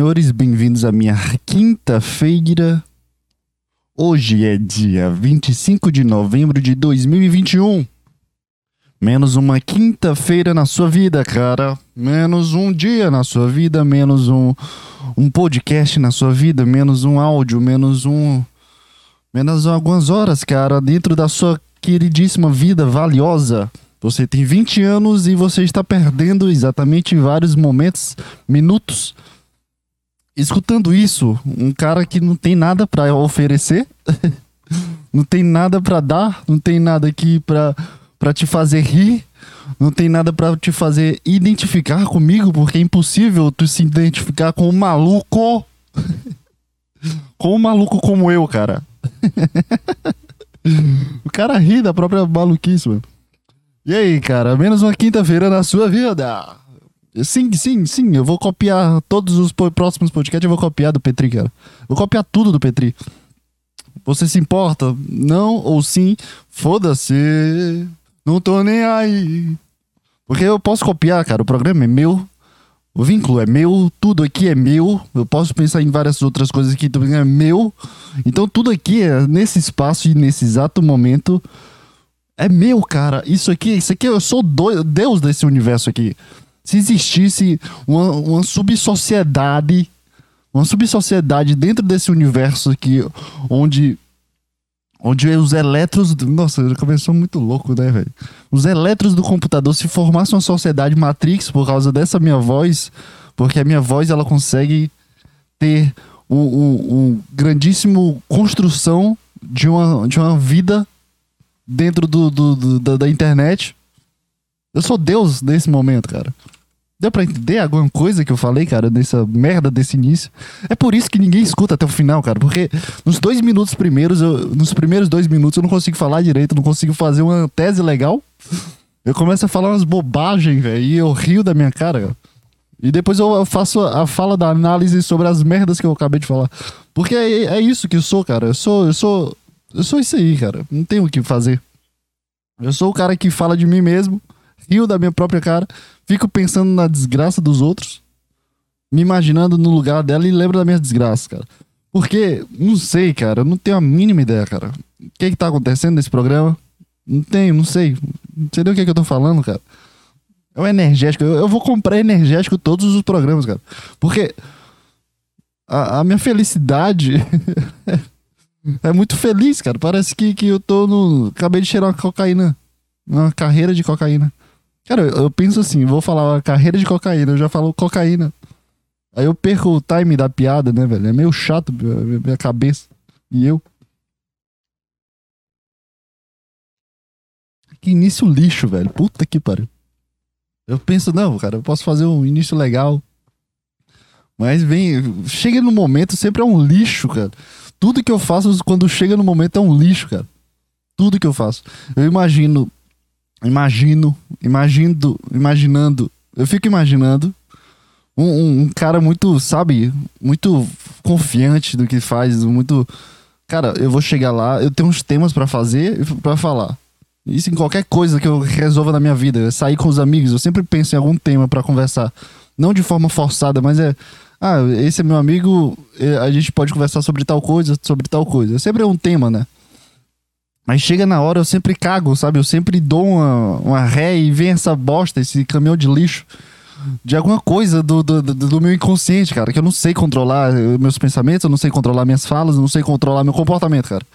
senhores, bem-vindos à minha quinta-feira. Hoje é dia 25 de novembro de 2021. Menos uma quinta-feira na sua vida, cara. Menos um dia na sua vida, menos um, um podcast na sua vida, menos um áudio, menos um. Menos algumas horas, cara, dentro da sua queridíssima vida valiosa. Você tem 20 anos e você está perdendo exatamente vários momentos, minutos. Escutando isso, um cara que não tem nada para oferecer, não tem nada para dar, não tem nada aqui para para te fazer rir, não tem nada para te fazer identificar comigo, porque é impossível tu se identificar com um maluco. com um maluco como eu, cara. o cara ri da própria maluquice, mano. E aí, cara, menos uma quinta-feira na sua vida. Sim, sim, sim, eu vou copiar todos os próximos podcasts, eu vou copiar do Petri, cara. Vou copiar tudo do Petri. Você se importa? Não ou sim? Foda-se. Não tô nem aí. Porque eu posso copiar, cara. O programa é meu. O vínculo é meu. Tudo aqui é meu. Eu posso pensar em várias outras coisas que também é meu. Então tudo aqui é nesse espaço e nesse exato momento. É meu, cara. Isso aqui, isso aqui, eu sou do, Deus desse universo aqui. Se existisse uma, uma subsociedade, uma subsociedade dentro desse universo aqui, onde Onde os elétrons. Nossa, começou muito louco, né, velho? Os elétrons do computador se formassem uma sociedade Matrix por causa dessa minha voz, porque a minha voz ela consegue ter um grandíssimo construção de uma, de uma vida dentro do, do, do da, da internet. Eu sou Deus nesse momento, cara. Deu pra entender alguma coisa que eu falei, cara, nessa merda desse início? É por isso que ninguém escuta até o final, cara. Porque nos dois minutos primeiros, eu, nos primeiros dois minutos, eu não consigo falar direito, não consigo fazer uma tese legal. Eu começo a falar umas bobagens, velho, e eu rio da minha cara. E depois eu faço a fala da análise sobre as merdas que eu acabei de falar. Porque é, é isso que eu sou, cara. Eu sou, eu sou. Eu sou isso aí, cara. Não tenho o que fazer. Eu sou o cara que fala de mim mesmo, rio da minha própria cara fico pensando na desgraça dos outros, me imaginando no lugar dela e lembro da minha desgraça, cara. Porque, não sei, cara, eu não tenho a mínima ideia, cara. O que que tá acontecendo nesse programa? Não tenho, não sei. Não sei nem o que, que eu tô falando, cara. É o energético. Eu, eu vou comprar energético todos os programas, cara. Porque a, a minha felicidade é muito feliz, cara. Parece que, que eu tô no. Acabei de cheirar uma cocaína. Uma carreira de cocaína. Cara, eu penso assim, vou falar carreira de cocaína, eu já falo cocaína. Aí eu perco o time da piada, né, velho? É meio chato minha cabeça. E eu. Que início lixo, velho. Puta que pariu. Eu penso, não, cara, eu posso fazer um início legal. Mas vem. Chega no momento, sempre é um lixo, cara. Tudo que eu faço quando chega no momento é um lixo, cara. Tudo que eu faço. Eu imagino imagino, imagino, imaginando, eu fico imaginando um, um, um, cara muito, sabe, muito confiante do que faz, muito, cara, eu vou chegar lá, eu tenho uns temas para fazer, para falar. Isso em qualquer coisa que eu resolva na minha vida, sair com os amigos, eu sempre penso em algum tema para conversar, não de forma forçada, mas é ah, esse é meu amigo, é, a gente pode conversar sobre tal coisa, sobre tal coisa. Sempre é um tema, né? Mas chega na hora, eu sempre cago, sabe? Eu sempre dou uma, uma ré e vem essa bosta, esse caminhão de lixo de alguma coisa do, do, do, meu inconsciente, cara, que eu não sei controlar meus pensamentos, eu não sei controlar minhas falas, eu não sei controlar meu comportamento, cara.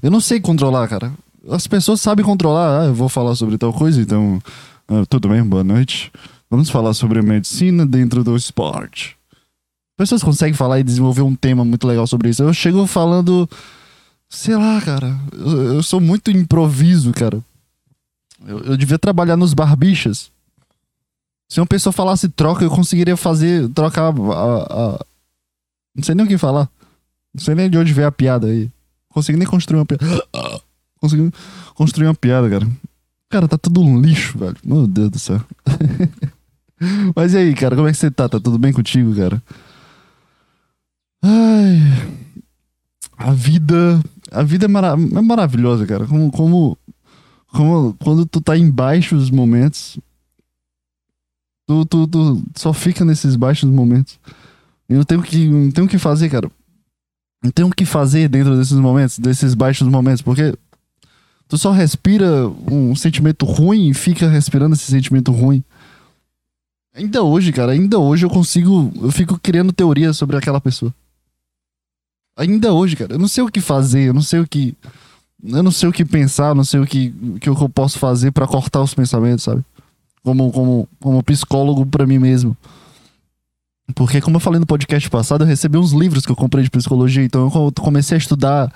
Eu não sei controlar, cara. As pessoas sabem controlar. Ah, eu vou falar sobre tal coisa, então. Ah, tudo bem, boa noite. Vamos falar sobre medicina dentro do esporte. Pessoas conseguem falar e desenvolver um tema muito legal sobre isso. Eu chego falando Sei lá, cara. Eu, eu sou muito improviso, cara. Eu, eu, devia trabalhar nos barbichas. Se uma pessoa falasse troca, eu conseguiria fazer. Trocar a, a. Não sei nem o que falar. Não sei nem de onde veio a piada aí. Consegui nem construir uma piada. Consegui construir uma piada, cara. Cara, tá tudo um lixo, velho. Meu Deus do céu. Mas e aí, cara, como é que você tá? Tá tudo bem contigo, cara? Ai. A vida a vida é, mara é maravilhosa, cara. Como, como, como quando tu tá em baixos momentos, tu, tu, tu só fica nesses baixos momentos. Eu não tenho que, não tenho o que fazer, cara. Não tenho o que fazer dentro desses momentos, desses baixos momentos, porque tu só respira um sentimento ruim e fica respirando esse sentimento ruim. Ainda hoje, cara, ainda hoje eu consigo. Eu fico criando teorias sobre aquela pessoa. Ainda hoje, cara, eu não sei o que fazer, eu não sei o que. Eu não sei o que pensar, não sei o que, que eu posso fazer para cortar os pensamentos, sabe? Como, como, como psicólogo para mim mesmo. Porque, como eu falei no podcast passado, eu recebi uns livros que eu comprei de psicologia, então eu comecei a estudar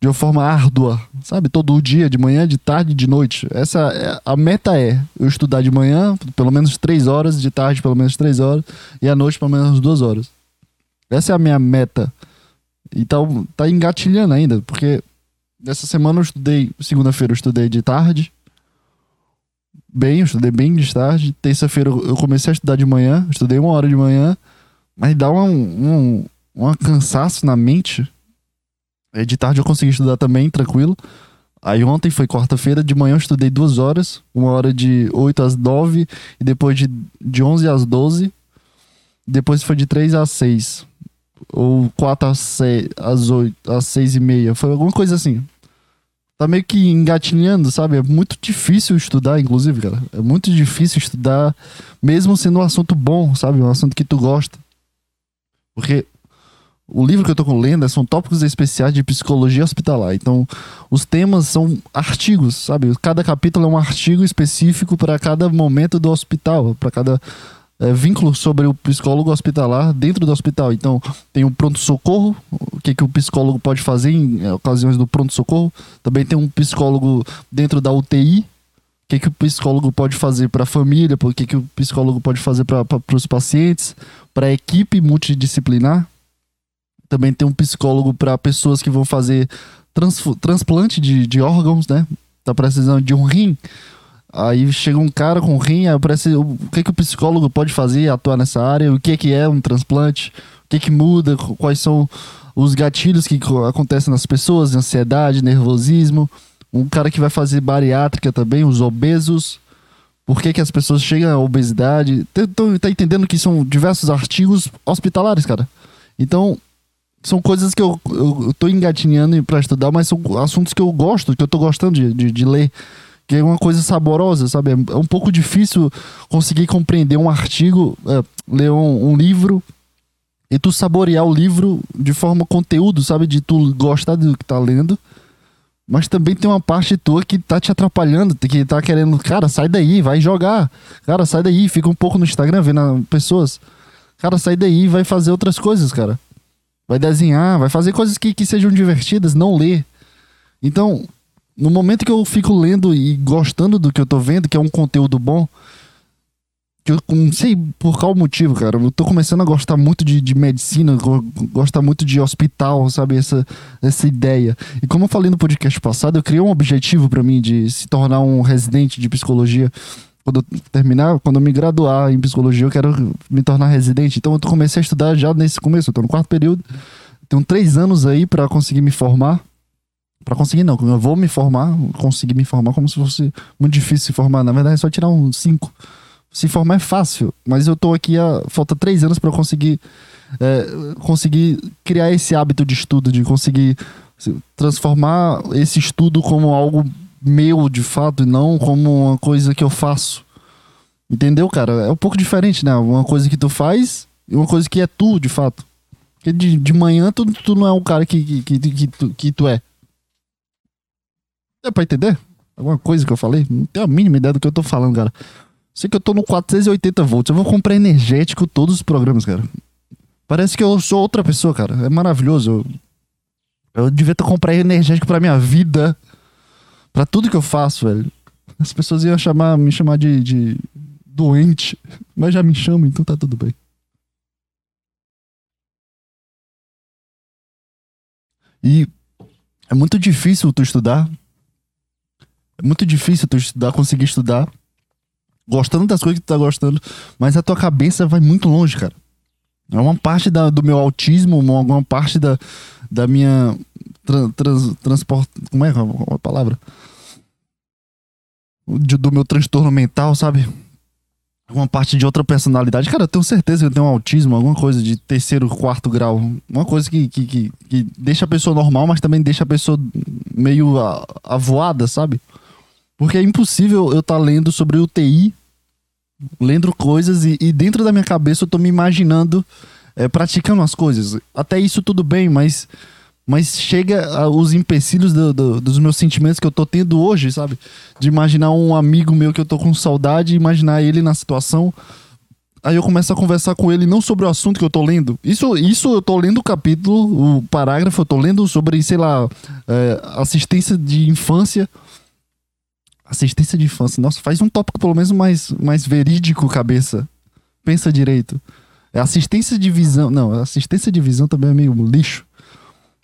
de uma forma árdua, sabe? Todo dia, de manhã, de tarde, de noite. Essa é, a meta é eu estudar de manhã, pelo menos três horas, de tarde, pelo menos três horas, e à noite, pelo menos duas horas. Essa é a minha meta. E tá, tá engatilhando ainda, porque essa semana eu estudei, segunda-feira eu estudei de tarde. Bem, eu estudei bem de tarde. Terça-feira eu comecei a estudar de manhã, estudei uma hora de manhã, mas dá um, um, um cansaço na mente de tarde eu consegui estudar também, tranquilo. Aí ontem foi quarta-feira, de manhã eu estudei duas horas, uma hora de 8 às 9 e depois de, de 11 às 12. Depois foi de 3 às 6. Ou 4 às 6, às 8, às 6 e meia. Foi alguma coisa assim. Tá meio que engatinhando, sabe? É muito difícil estudar, inclusive, cara. É muito difícil estudar, mesmo sendo um assunto bom, sabe? Um assunto que tu gosta. Porque o livro que eu estou lendo são tópicos especiais de psicologia hospitalar. Então, os temas são artigos, sabe? Cada capítulo é um artigo específico para cada momento do hospital, para cada é, vínculo sobre o psicólogo hospitalar dentro do hospital. Então, tem o pronto-socorro, o que, que o psicólogo pode fazer em é, ocasiões do pronto-socorro. Também tem um psicólogo dentro da UTI, o que, que o psicólogo pode fazer para a família, o que, que o psicólogo pode fazer para os pacientes, para a equipe multidisciplinar também tem um psicólogo para pessoas que vão fazer trans, transplante de, de órgãos, né? Tá precisando de um rim. Aí chega um cara com rim, aí aparece o que, que o psicólogo pode fazer, atuar nessa área, o que, que é um transplante, o que, que muda, quais são os gatilhos que acontecem nas pessoas, ansiedade, nervosismo. Um cara que vai fazer bariátrica também, os obesos. Por que, que as pessoas chegam à obesidade? Tá, tá entendendo que são diversos artigos hospitalares, cara. Então, são coisas que eu, eu, eu tô engatinhando para estudar, mas são assuntos que eu gosto, que eu tô gostando de, de, de ler. Que é uma coisa saborosa, sabe? É, um pouco difícil conseguir compreender um artigo, é, ler um, um livro e tu saborear o livro de forma conteúdo, sabe? De tu gostar do que tá lendo. Mas também tem uma parte tua que tá te atrapalhando, que tá querendo, cara, sai daí, vai jogar. Cara, sai daí, fica um pouco no Instagram vendo pessoas. Cara, sai daí, vai fazer outras coisas, cara vai desenhar, vai fazer coisas que, que sejam divertidas, não ler. Então, no momento que eu fico lendo e gostando do que eu tô vendo, que é um conteúdo bom, que eu não sei por qual motivo, cara, eu tô começando a gostar muito de, de medicina, gostar muito de hospital, sabe? Essa, essa ideia. E como eu falei no podcast passado, eu criei um objetivo para mim de se tornar um residente de psicologia quando eu terminar, quando eu me graduar em psicologia, eu quero me tornar residente. Então eu comecei a estudar já nesse começo, eu tô no quarto período. Tenho três anos aí para conseguir me formar. Para conseguir, não, eu vou me formar, conseguir me formar como se fosse muito difícil se formar. Na verdade, é só tirar um cinco. Se formar é fácil, mas eu tô aqui há. Falta três anos para conseguir. É, conseguir criar esse hábito de estudo, de conseguir transformar esse estudo como algo meu de fato e não como uma coisa que eu faço. Entendeu, cara? É um pouco diferente, né? Uma coisa que tu faz e uma coisa que é tu, de fato. Porque de, de manhã tu, tu não é o cara que, que, que, que, tu, que tu é. É pra entender? Alguma coisa que eu falei? Não tenho a mínima ideia do que eu tô falando, cara. Sei que eu tô no 480 volts. Eu vou comprar energético todos os programas, cara. Parece que eu sou outra pessoa, cara. É maravilhoso. Eu, eu devia ter comprado energético pra minha vida Pra tudo que eu faço, velho. As pessoas iam chamar, me chamar de, de doente. Mas já me chamam, então tá tudo bem. E é muito difícil tu estudar. É muito difícil tu estudar, conseguir estudar. Gostando das coisas que tu tá gostando. Mas a tua cabeça vai muito longe, cara. É uma parte da, do meu autismo, uma, uma parte da, da minha trans, trans, transporte. Como é a palavra? De, do meu transtorno mental, sabe? alguma parte de outra personalidade. Cara, eu tenho certeza que eu tenho um autismo, alguma coisa de terceiro, quarto grau. Uma coisa que, que, que, que deixa a pessoa normal, mas também deixa a pessoa meio avoada, sabe? Porque é impossível eu estar tá lendo sobre UTI, lendo coisas e, e, dentro da minha cabeça eu tô me imaginando é, praticando as coisas. Até isso tudo bem, mas mas chega os empecilhos do, do, dos meus sentimentos que eu tô tendo hoje, sabe? De imaginar um amigo meu que eu tô com saudade, imaginar ele na situação. Aí eu começo a conversar com ele não sobre o assunto que eu tô lendo. Isso, isso eu tô lendo o capítulo, o parágrafo, eu tô lendo sobre, sei lá, é, assistência de infância. Assistência de infância. Nossa, faz um tópico pelo menos mais, mais verídico, cabeça. Pensa direito. É assistência de visão. Não, assistência de visão também é meio lixo.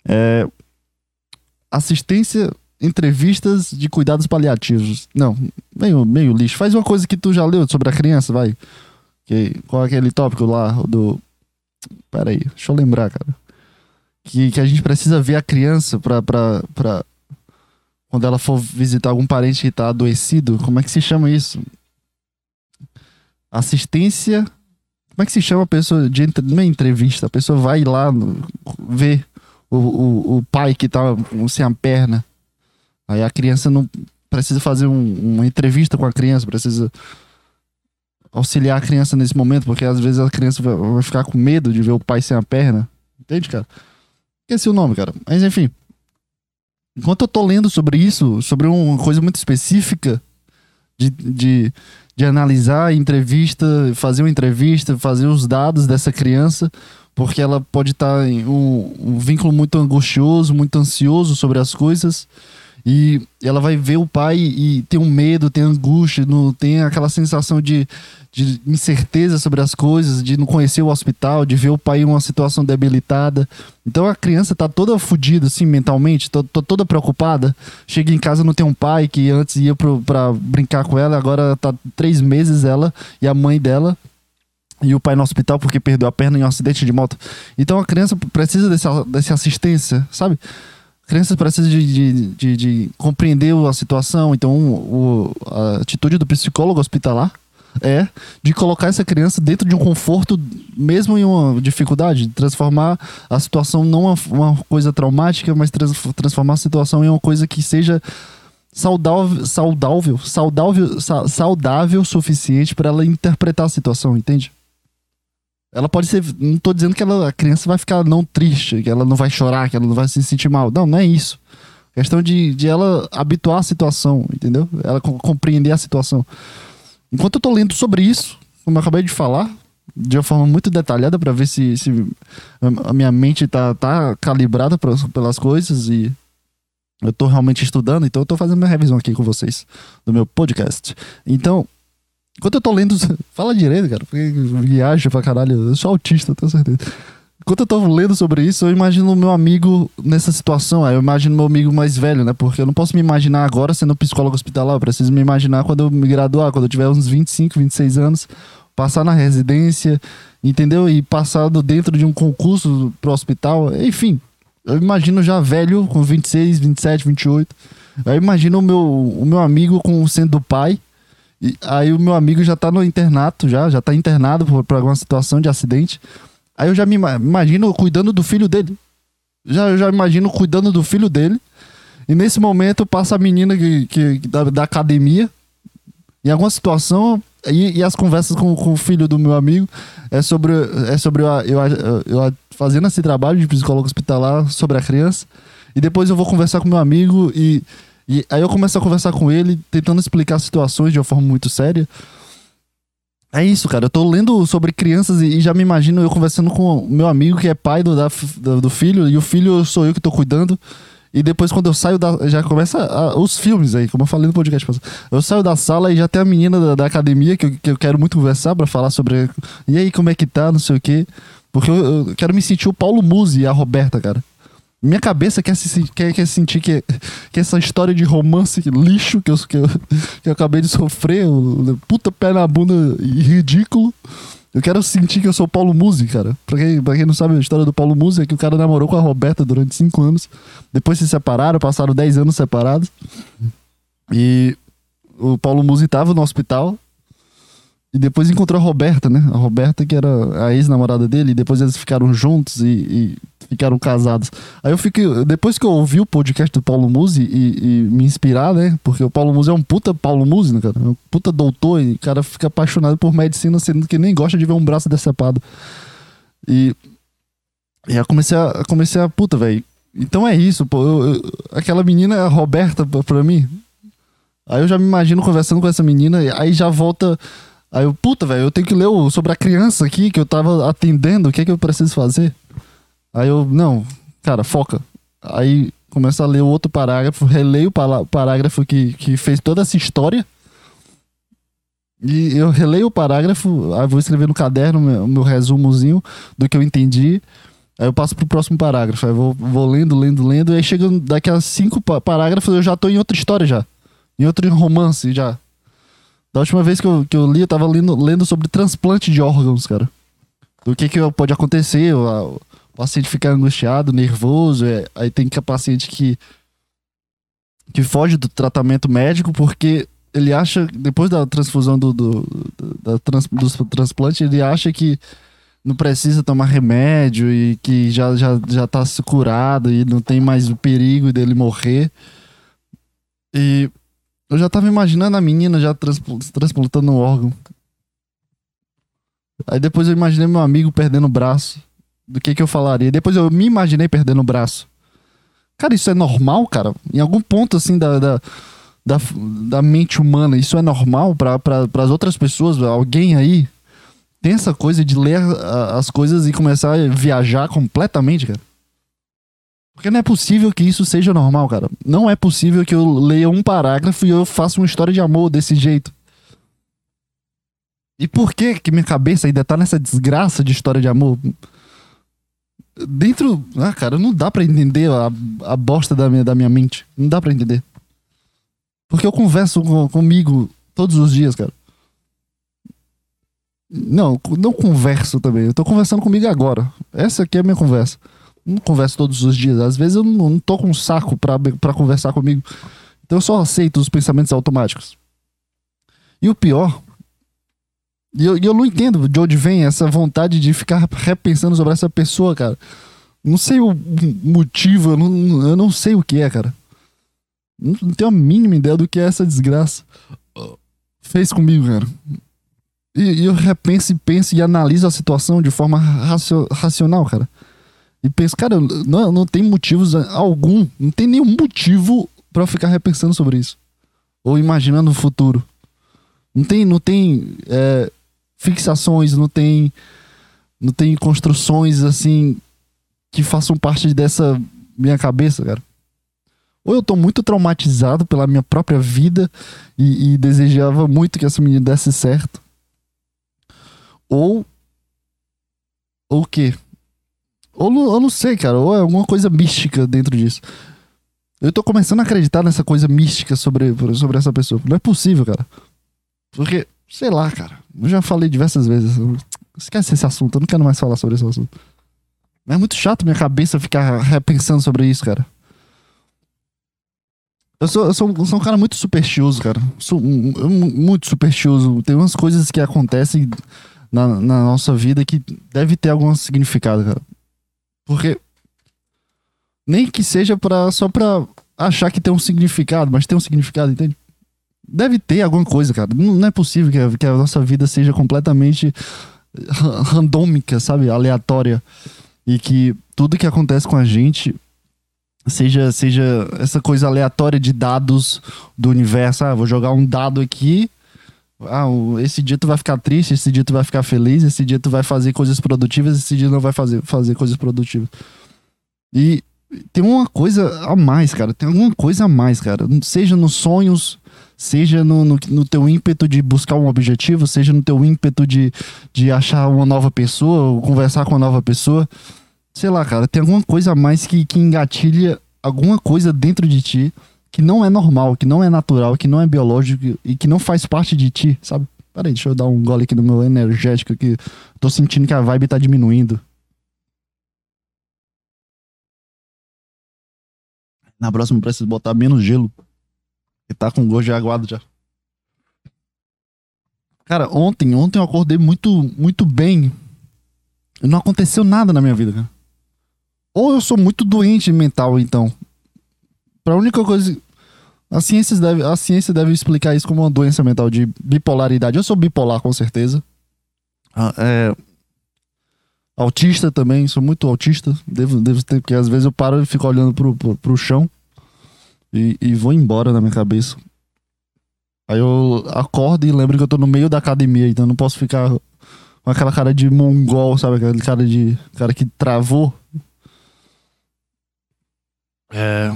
É, assistência, entrevistas de cuidados paliativos. Não, meio, meio lixo. Faz uma coisa que tu já leu sobre a criança, vai. Que, qual é aquele tópico lá do. Pera aí, deixa eu lembrar, cara. Que, que a gente precisa ver a criança pra, pra, pra. Quando ela for visitar algum parente que tá adoecido. Como é que se chama isso? Assistência. Como é que se chama a pessoa de não é entrevista? A pessoa vai lá ver o, o, o pai que tá sem a perna. Aí a criança não precisa fazer um, uma entrevista com a criança, precisa auxiliar a criança nesse momento, porque às vezes a criança vai ficar com medo de ver o pai sem a perna. Entende, cara? Esqueci o nome, cara. Mas enfim. Enquanto eu tô lendo sobre isso, sobre uma coisa muito específica de, de, de analisar entrevista, fazer uma entrevista, fazer os dados dessa criança, porque ela pode estar em um, um vínculo muito angustioso, muito ansioso sobre as coisas. E ela vai ver o pai e tem um medo, tem angústia, não, tem aquela sensação de, de incerteza sobre as coisas, de não conhecer o hospital, de ver o pai em uma situação debilitada. Então a criança tá toda fodida, assim, mentalmente, tô, tô, toda preocupada. Chega em casa, não tem um pai que antes ia pro, pra brincar com ela, agora tá três meses ela e a mãe dela e o pai no hospital porque perdeu a perna em um acidente de moto. Então a criança precisa dessa, dessa assistência, sabe? A criança precisa de, de, de, de compreender a situação. Então o, a atitude do psicólogo hospitalar é de colocar essa criança dentro de um conforto, mesmo em uma dificuldade, transformar a situação não uma, uma coisa traumática, mas trans, transformar a situação em uma coisa que seja saudável, saudável, saudável, saudável suficiente para ela interpretar a situação, entende? Ela pode ser. Não tô dizendo que ela, a criança vai ficar não triste, que ela não vai chorar, que ela não vai se sentir mal. Não, não é isso. Questão de, de ela habituar a situação, entendeu? Ela compreender a situação. Enquanto eu tô lendo sobre isso, como eu acabei de falar, de uma forma muito detalhada para ver se, se a minha mente tá, tá calibrada pra, pelas coisas e eu tô realmente estudando, então eu tô fazendo minha revisão aqui com vocês do meu podcast. Então, Enquanto eu tô lendo. Fala direito, cara. Porque viaja pra caralho. Eu sou autista, tenho certeza. Enquanto eu tô lendo sobre isso, eu imagino o meu amigo nessa situação. Aí eu imagino meu amigo mais velho, né? Porque eu não posso me imaginar agora sendo psicólogo hospitalar. Eu preciso me imaginar quando eu me graduar, quando eu tiver uns 25, 26 anos, passar na residência, entendeu? E passado dentro de um concurso pro hospital. Enfim, eu imagino já velho, com 26, 27, 28. Eu imagino o meu, o meu amigo com sendo pai e aí o meu amigo já tá no internato, já, já tá internado por, por alguma situação de acidente. Aí eu já me imagino cuidando do filho dele. Já, eu já imagino cuidando do filho dele. E nesse momento passa a menina que, que, da, da academia. Em alguma situação. E, e, as conversas com, com o filho do meu amigo é sobre, é sobre eu, eu, eu fazendo esse trabalho de psicólogo hospitalar sobre a criança. E depois eu vou conversar com meu amigo e e aí eu começo a conversar com ele, tentando explicar situações de uma forma muito séria. É isso, cara. Eu tô lendo sobre crianças e, já me imagino eu conversando com meu amigo que é pai do, da, do filho, e o filho sou eu que tô cuidando. E depois, quando eu saio da. Já começa a, os filmes aí, como eu falei no podcast. Eu saio da sala e já tem a menina da, da academia que eu, que eu quero muito conversar para falar sobre. E aí, como é que tá, não sei o quê. Porque eu, eu quero me sentir o Paulo Musi e a Roberta, cara. Minha cabeça quer, se, quer, quer sentir que, que essa história de romance lixo que eu, que eu, que eu acabei de sofrer, puta pé na bunda ridículo. Eu quero sentir que eu sou Paulo Musi, cara. Pra quem, pra quem não sabe, a história do Paulo Musi é que o cara namorou com a Roberta durante cinco anos. Depois se separaram, passaram dez anos separados. E o Paulo Musi tava no hospital. E depois encontrou a Roberta, né? A Roberta, que era a ex-namorada dele, e depois eles ficaram juntos e, e, ficaram casados. Aí eu fiquei. Depois que eu ouvi o podcast do Paulo Musi e, e, me inspirar, né? Porque o Paulo Musi é um puta Paulo Musi, né, cara? É um puta doutor, e o cara fica apaixonado por medicina, sendo que nem gosta de ver um braço decepado. E. E aí comecei a. Comecei a. Puta, velho. Então é isso, pô. Eu, eu, aquela menina é a Roberta pra, pra mim. Aí eu já me imagino conversando com essa menina, aí já volta Aí eu, puta, velho, eu tenho que ler o, sobre a criança aqui que eu tava atendendo, o que é que eu preciso fazer? Aí eu, não, cara, foca. Aí começa a ler o outro parágrafo, releio o parágrafo que, que fez toda essa história. E eu releio o parágrafo, aí vou escrever no caderno meu, meu resumozinho do que eu entendi. Aí eu passo pro próximo parágrafo. Aí vou, vou lendo, lendo, lendo. E aí chega daqui a cinco parágrafos eu já tô em outra história já. Em outro romance já. Da última vez que eu, que eu li, eu tava lendo, lendo sobre transplante de órgãos, cara. Do que, que pode acontecer, o, o paciente fica angustiado, nervoso, é, aí tem que a paciente que, que foge do tratamento médico porque ele acha, depois da transfusão do, do, da trans, do transplante, ele acha que não precisa tomar remédio e que já, já, já tá curado e não tem mais o perigo dele morrer. E eu já tava imaginando a menina já transpl transplantando um órgão. Aí depois eu imaginei meu amigo perdendo o braço. Do que que eu falaria? Depois eu me imaginei perdendo o braço. Cara, isso é normal, cara? Em algum ponto, assim, da, da, da, da mente humana, isso é normal para as outras pessoas? Alguém aí tem essa coisa de ler as coisas e começar a viajar completamente, cara? Porque não é possível que isso seja normal, cara. Não é possível que eu leia um parágrafo e eu faça uma história de amor desse jeito. E por que que minha cabeça ainda tá nessa desgraça de história de amor? Dentro. Ah, cara, não dá para entender a, a bosta da minha, da minha mente. Não dá para entender. Porque eu converso com, comigo todos os dias, cara. Não, não converso também. Eu tô conversando comigo agora. Essa aqui é a minha conversa não converso todos os dias. Às vezes eu não, não tô com um saco pra conversar comigo. Então eu só aceito os pensamentos automáticos. E o pior. E eu, eu não entendo de onde vem essa vontade de ficar repensando sobre essa pessoa, cara. Não sei o motivo, eu não, eu não sei o que é, cara. Não, não tenho a mínima ideia do que é essa desgraça. Fez comigo, cara. E, e eu repenso e penso e analiso a situação de forma racio, racional, cara. E penso, cara, não, não tem motivos algum, não tem nenhum motivo para ficar repensando sobre isso. Ou imaginando o futuro. Não tem, não tem é, fixações, não tem, não tem construções assim que façam parte dessa minha cabeça, cara. Ou eu tô muito traumatizado pela minha própria vida e, e desejava muito que essa menina desse certo. Ou. Ou o quê? Ou eu não sei, cara, ou é alguma coisa mística dentro disso. Eu tô começando a acreditar nessa coisa mística sobre, sobre essa pessoa. Não é possível, cara. Porque, sei lá, cara. Eu já falei diversas vezes. Esquece esse assunto, eu não quero mais falar sobre esse assunto. É muito chato minha cabeça ficar repensando sobre isso, cara. Eu sou, eu sou, eu sou um cara muito supersticioso, cara. Sou um, muito supersticioso. Tem umas coisas que acontecem na, na nossa vida que deve ter algum significado, cara. Porque nem que seja pra, só pra achar que tem um significado, mas tem um significado, entende? Deve ter alguma coisa, cara. Não, é possível que a, que a, nossa vida seja completamente randômica, sabe? Aleatória. E que tudo que acontece com a gente seja, seja essa coisa aleatória de dados do universo. Ah, vou jogar um dado aqui. Ah, esse dia tu vai ficar triste, esse dia tu vai ficar feliz, esse dia tu vai fazer coisas produtivas, esse dia não vai fazer, fazer coisas produtivas. E tem uma coisa a mais, cara. Tem alguma coisa a mais, cara. Seja nos sonhos, seja no, no, no, teu ímpeto de buscar um objetivo, seja no teu ímpeto de, de achar uma nova pessoa, conversar com uma nova pessoa. Sei lá, cara, tem alguma coisa a mais que, que engatilha alguma coisa dentro de ti que não é normal, que não é natural, que não é biológico e que não faz parte de ti, sabe? Peraí, deixa eu dar um gole aqui no meu energético que tô sentindo que a vibe tá diminuindo. Na próxima preciso botar menos gelo. Que tá com gosto de aguado já. Cara, ontem, ontem eu acordei muito, muito bem. Não aconteceu nada na minha vida, cara. Ou eu sou muito doente mental, então. Pra única coisa. A ciência, deve, a ciência deve explicar isso como uma doença mental de bipolaridade. Eu sou bipolar, com certeza. Ah, é, autista também, sou muito autista. Devo, devo ter, porque às vezes eu paro e fico olhando pro, pro, pro chão e, e vou embora na minha cabeça. Aí eu acordo e lembro que eu tô no meio da academia, então não posso ficar com aquela cara de mongol, sabe? Aquele cara de. cara que travou. É.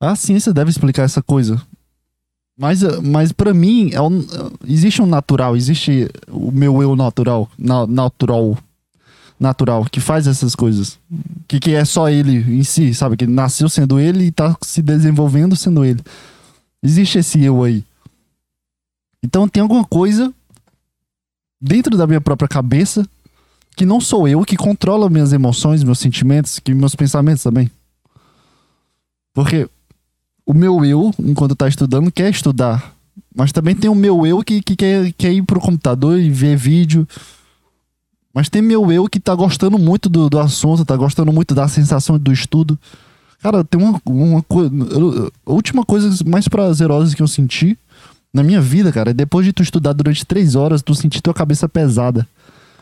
A ciência deve explicar essa coisa. Mas, mas para mim, é um, existe um natural, existe o meu eu natural, na, natural, natural, que faz essas coisas. Que, que é só ele em si, sabe? Que nasceu sendo ele e tá se desenvolvendo sendo ele. Existe esse eu aí. Então tem alguma coisa dentro da minha própria cabeça que não sou eu que controla minhas emoções, meus sentimentos, que meus pensamentos também. Porque o meu eu, enquanto tá estudando, quer estudar. Mas também tem o meu eu que, que quer, quer ir pro computador e ver vídeo. Mas tem meu eu que tá gostando muito do, do assunto, tá gostando muito da sensação do estudo. Cara, tem uma, uma coisa. A última coisa mais prazerosa que eu senti na minha vida, cara, é depois de tu estudar durante três horas, tu sentir tua cabeça pesada.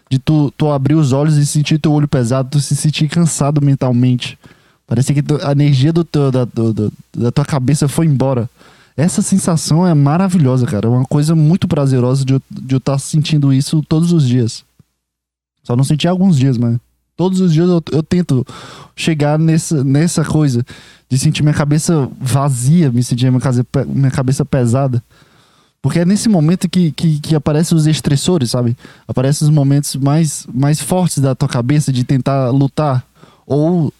De tu, tu abrir os olhos e sentir teu olho pesado, tu se sentir cansado mentalmente. Parece que a energia do teu, da, do, da tua cabeça foi embora. Essa sensação é maravilhosa, cara. É uma coisa muito prazerosa de eu estar tá sentindo isso todos os dias. Só não senti alguns dias, mas todos os dias eu, eu tento chegar nessa, nessa coisa de sentir minha cabeça vazia, me sentir minha, casa, minha cabeça pesada. Porque é nesse momento que, que, que aparecem os estressores, sabe? Aparecem os momentos mais, mais fortes da tua cabeça de tentar lutar. Ou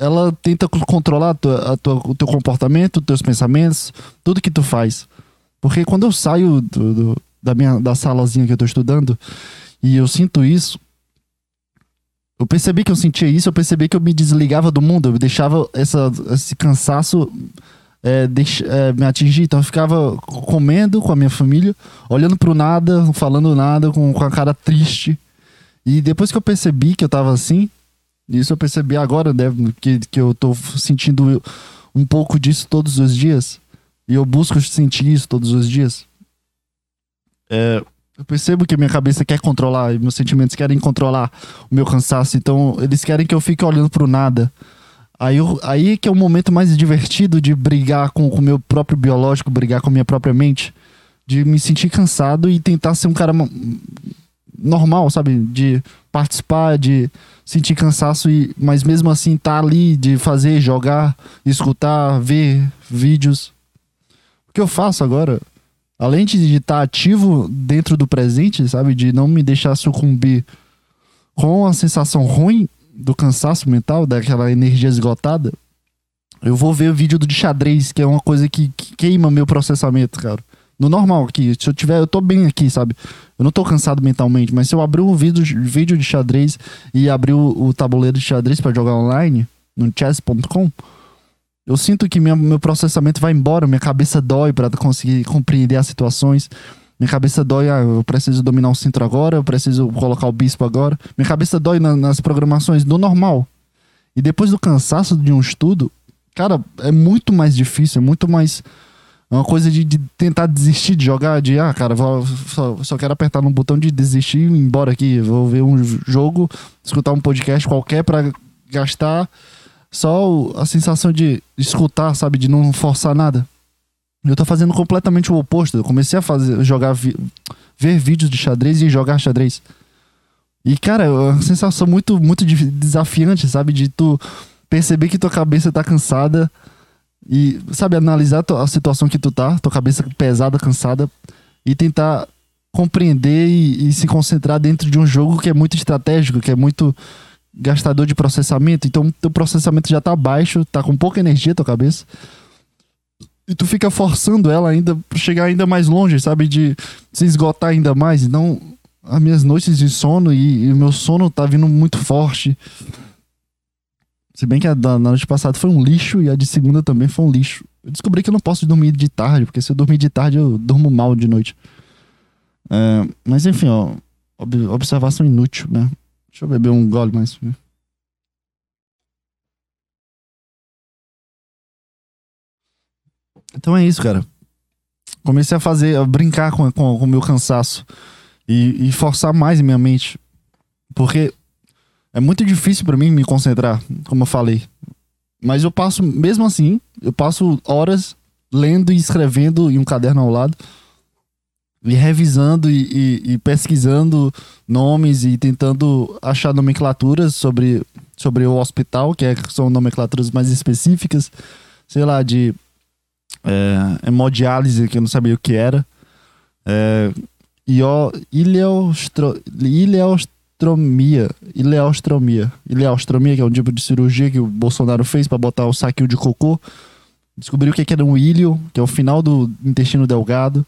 ela tenta controlar a tua, a tua, o teu comportamento, os teus pensamentos, tudo que tu faz. Porque quando eu saio do, do, da minha da salazinha que eu tô estudando e eu sinto isso, eu percebi que eu sentia isso, eu percebi que eu me desligava do mundo, eu deixava essa, esse cansaço é, deix, é, me atingir. Então eu ficava comendo com a minha família, olhando pro nada, falando nada, com, com a cara triste. E depois que eu percebi que eu tava assim, isso eu percebi agora, né, que, que eu tô sentindo um pouco disso todos os dias. E eu busco sentir isso todos os dias. É, eu percebo que minha cabeça quer controlar, e meus sentimentos querem controlar o meu cansaço. Então, eles querem que eu fique olhando pro nada. Aí, eu, aí que é o momento mais divertido de brigar com o meu próprio biológico, brigar com a minha própria mente. De me sentir cansado e tentar ser um cara normal, sabe? De participar, de sentir cansaço, e, mas mesmo assim tá ali de fazer, jogar, escutar, ver vídeos. O que eu faço agora, além de estar tá ativo dentro do presente, sabe? De não me deixar sucumbir com a sensação ruim do cansaço mental, daquela energia esgotada, eu vou ver o vídeo do de xadrez, que é uma coisa que, que queima meu processamento, cara no normal aqui. Se eu tiver, eu tô bem aqui, sabe? Eu não tô cansado mentalmente, mas se eu abrir um vídeo, vídeo de xadrez e abrir o, o tabuleiro de xadrez para jogar online no chess.com, eu sinto que minha, meu processamento vai embora, minha cabeça dói para conseguir compreender as situações. Minha cabeça dói, ah, eu preciso dominar o centro agora, eu preciso colocar o bispo agora. Minha cabeça dói na, nas programações do normal. E depois do cansaço de um estudo, cara, é muito mais difícil, é muito mais é uma coisa de, de, tentar desistir de jogar, de, ah, cara, vou, só, só quero apertar no botão de desistir e ir embora aqui. Vou ver um jogo, escutar um podcast qualquer para gastar só a sensação de escutar, sabe? De não forçar nada. Eu tô fazendo completamente o oposto. Eu comecei a fazer, jogar, ver vídeos de xadrez e jogar xadrez. E, cara, é uma sensação muito, muito desafiante, sabe? De tu perceber que tua cabeça tá cansada e, sabe, analisar a situação que tu tá, tua cabeça pesada, cansada, e tentar compreender e, e, se concentrar dentro de um jogo que é muito estratégico, que é muito gastador de processamento. Então, teu processamento já tá baixo, tá com pouca energia tua cabeça. E tu fica forçando ela ainda pra chegar ainda mais longe, sabe? De se esgotar ainda mais. Então, as minhas noites de sono e o meu sono tá vindo muito forte. Se bem que a da noite passada foi um lixo e a de segunda também foi um lixo. Eu descobri que eu não posso dormir de tarde, porque se eu dormir de tarde eu durmo mal de noite. É, mas enfim, ó, ob- observação inútil, né? Deixa eu beber um gole mais. Então é isso, cara. Comecei a fazer, a brincar com, com, com o meu cansaço e, e forçar mais minha mente. Porque é muito difícil pra mim me concentrar, como eu falei. Mas eu passo, mesmo assim, eu passo horas lendo e escrevendo em um caderno ao lado. E revisando e, e- e pesquisando nomes e tentando achar nomenclaturas sobre, sobre o hospital, que é- são nomenclaturas mais específicas. Sei lá, de é, hemodiálise, que eu não sabia o que era. É, io- ileostro, ileostromia. Ileostromia. Ileostromia, que é um tipo de cirurgia que o Bolsonaro fez para botar o saquinho de cocô. Descobriu o que que era um ilho, que é o final do intestino delgado.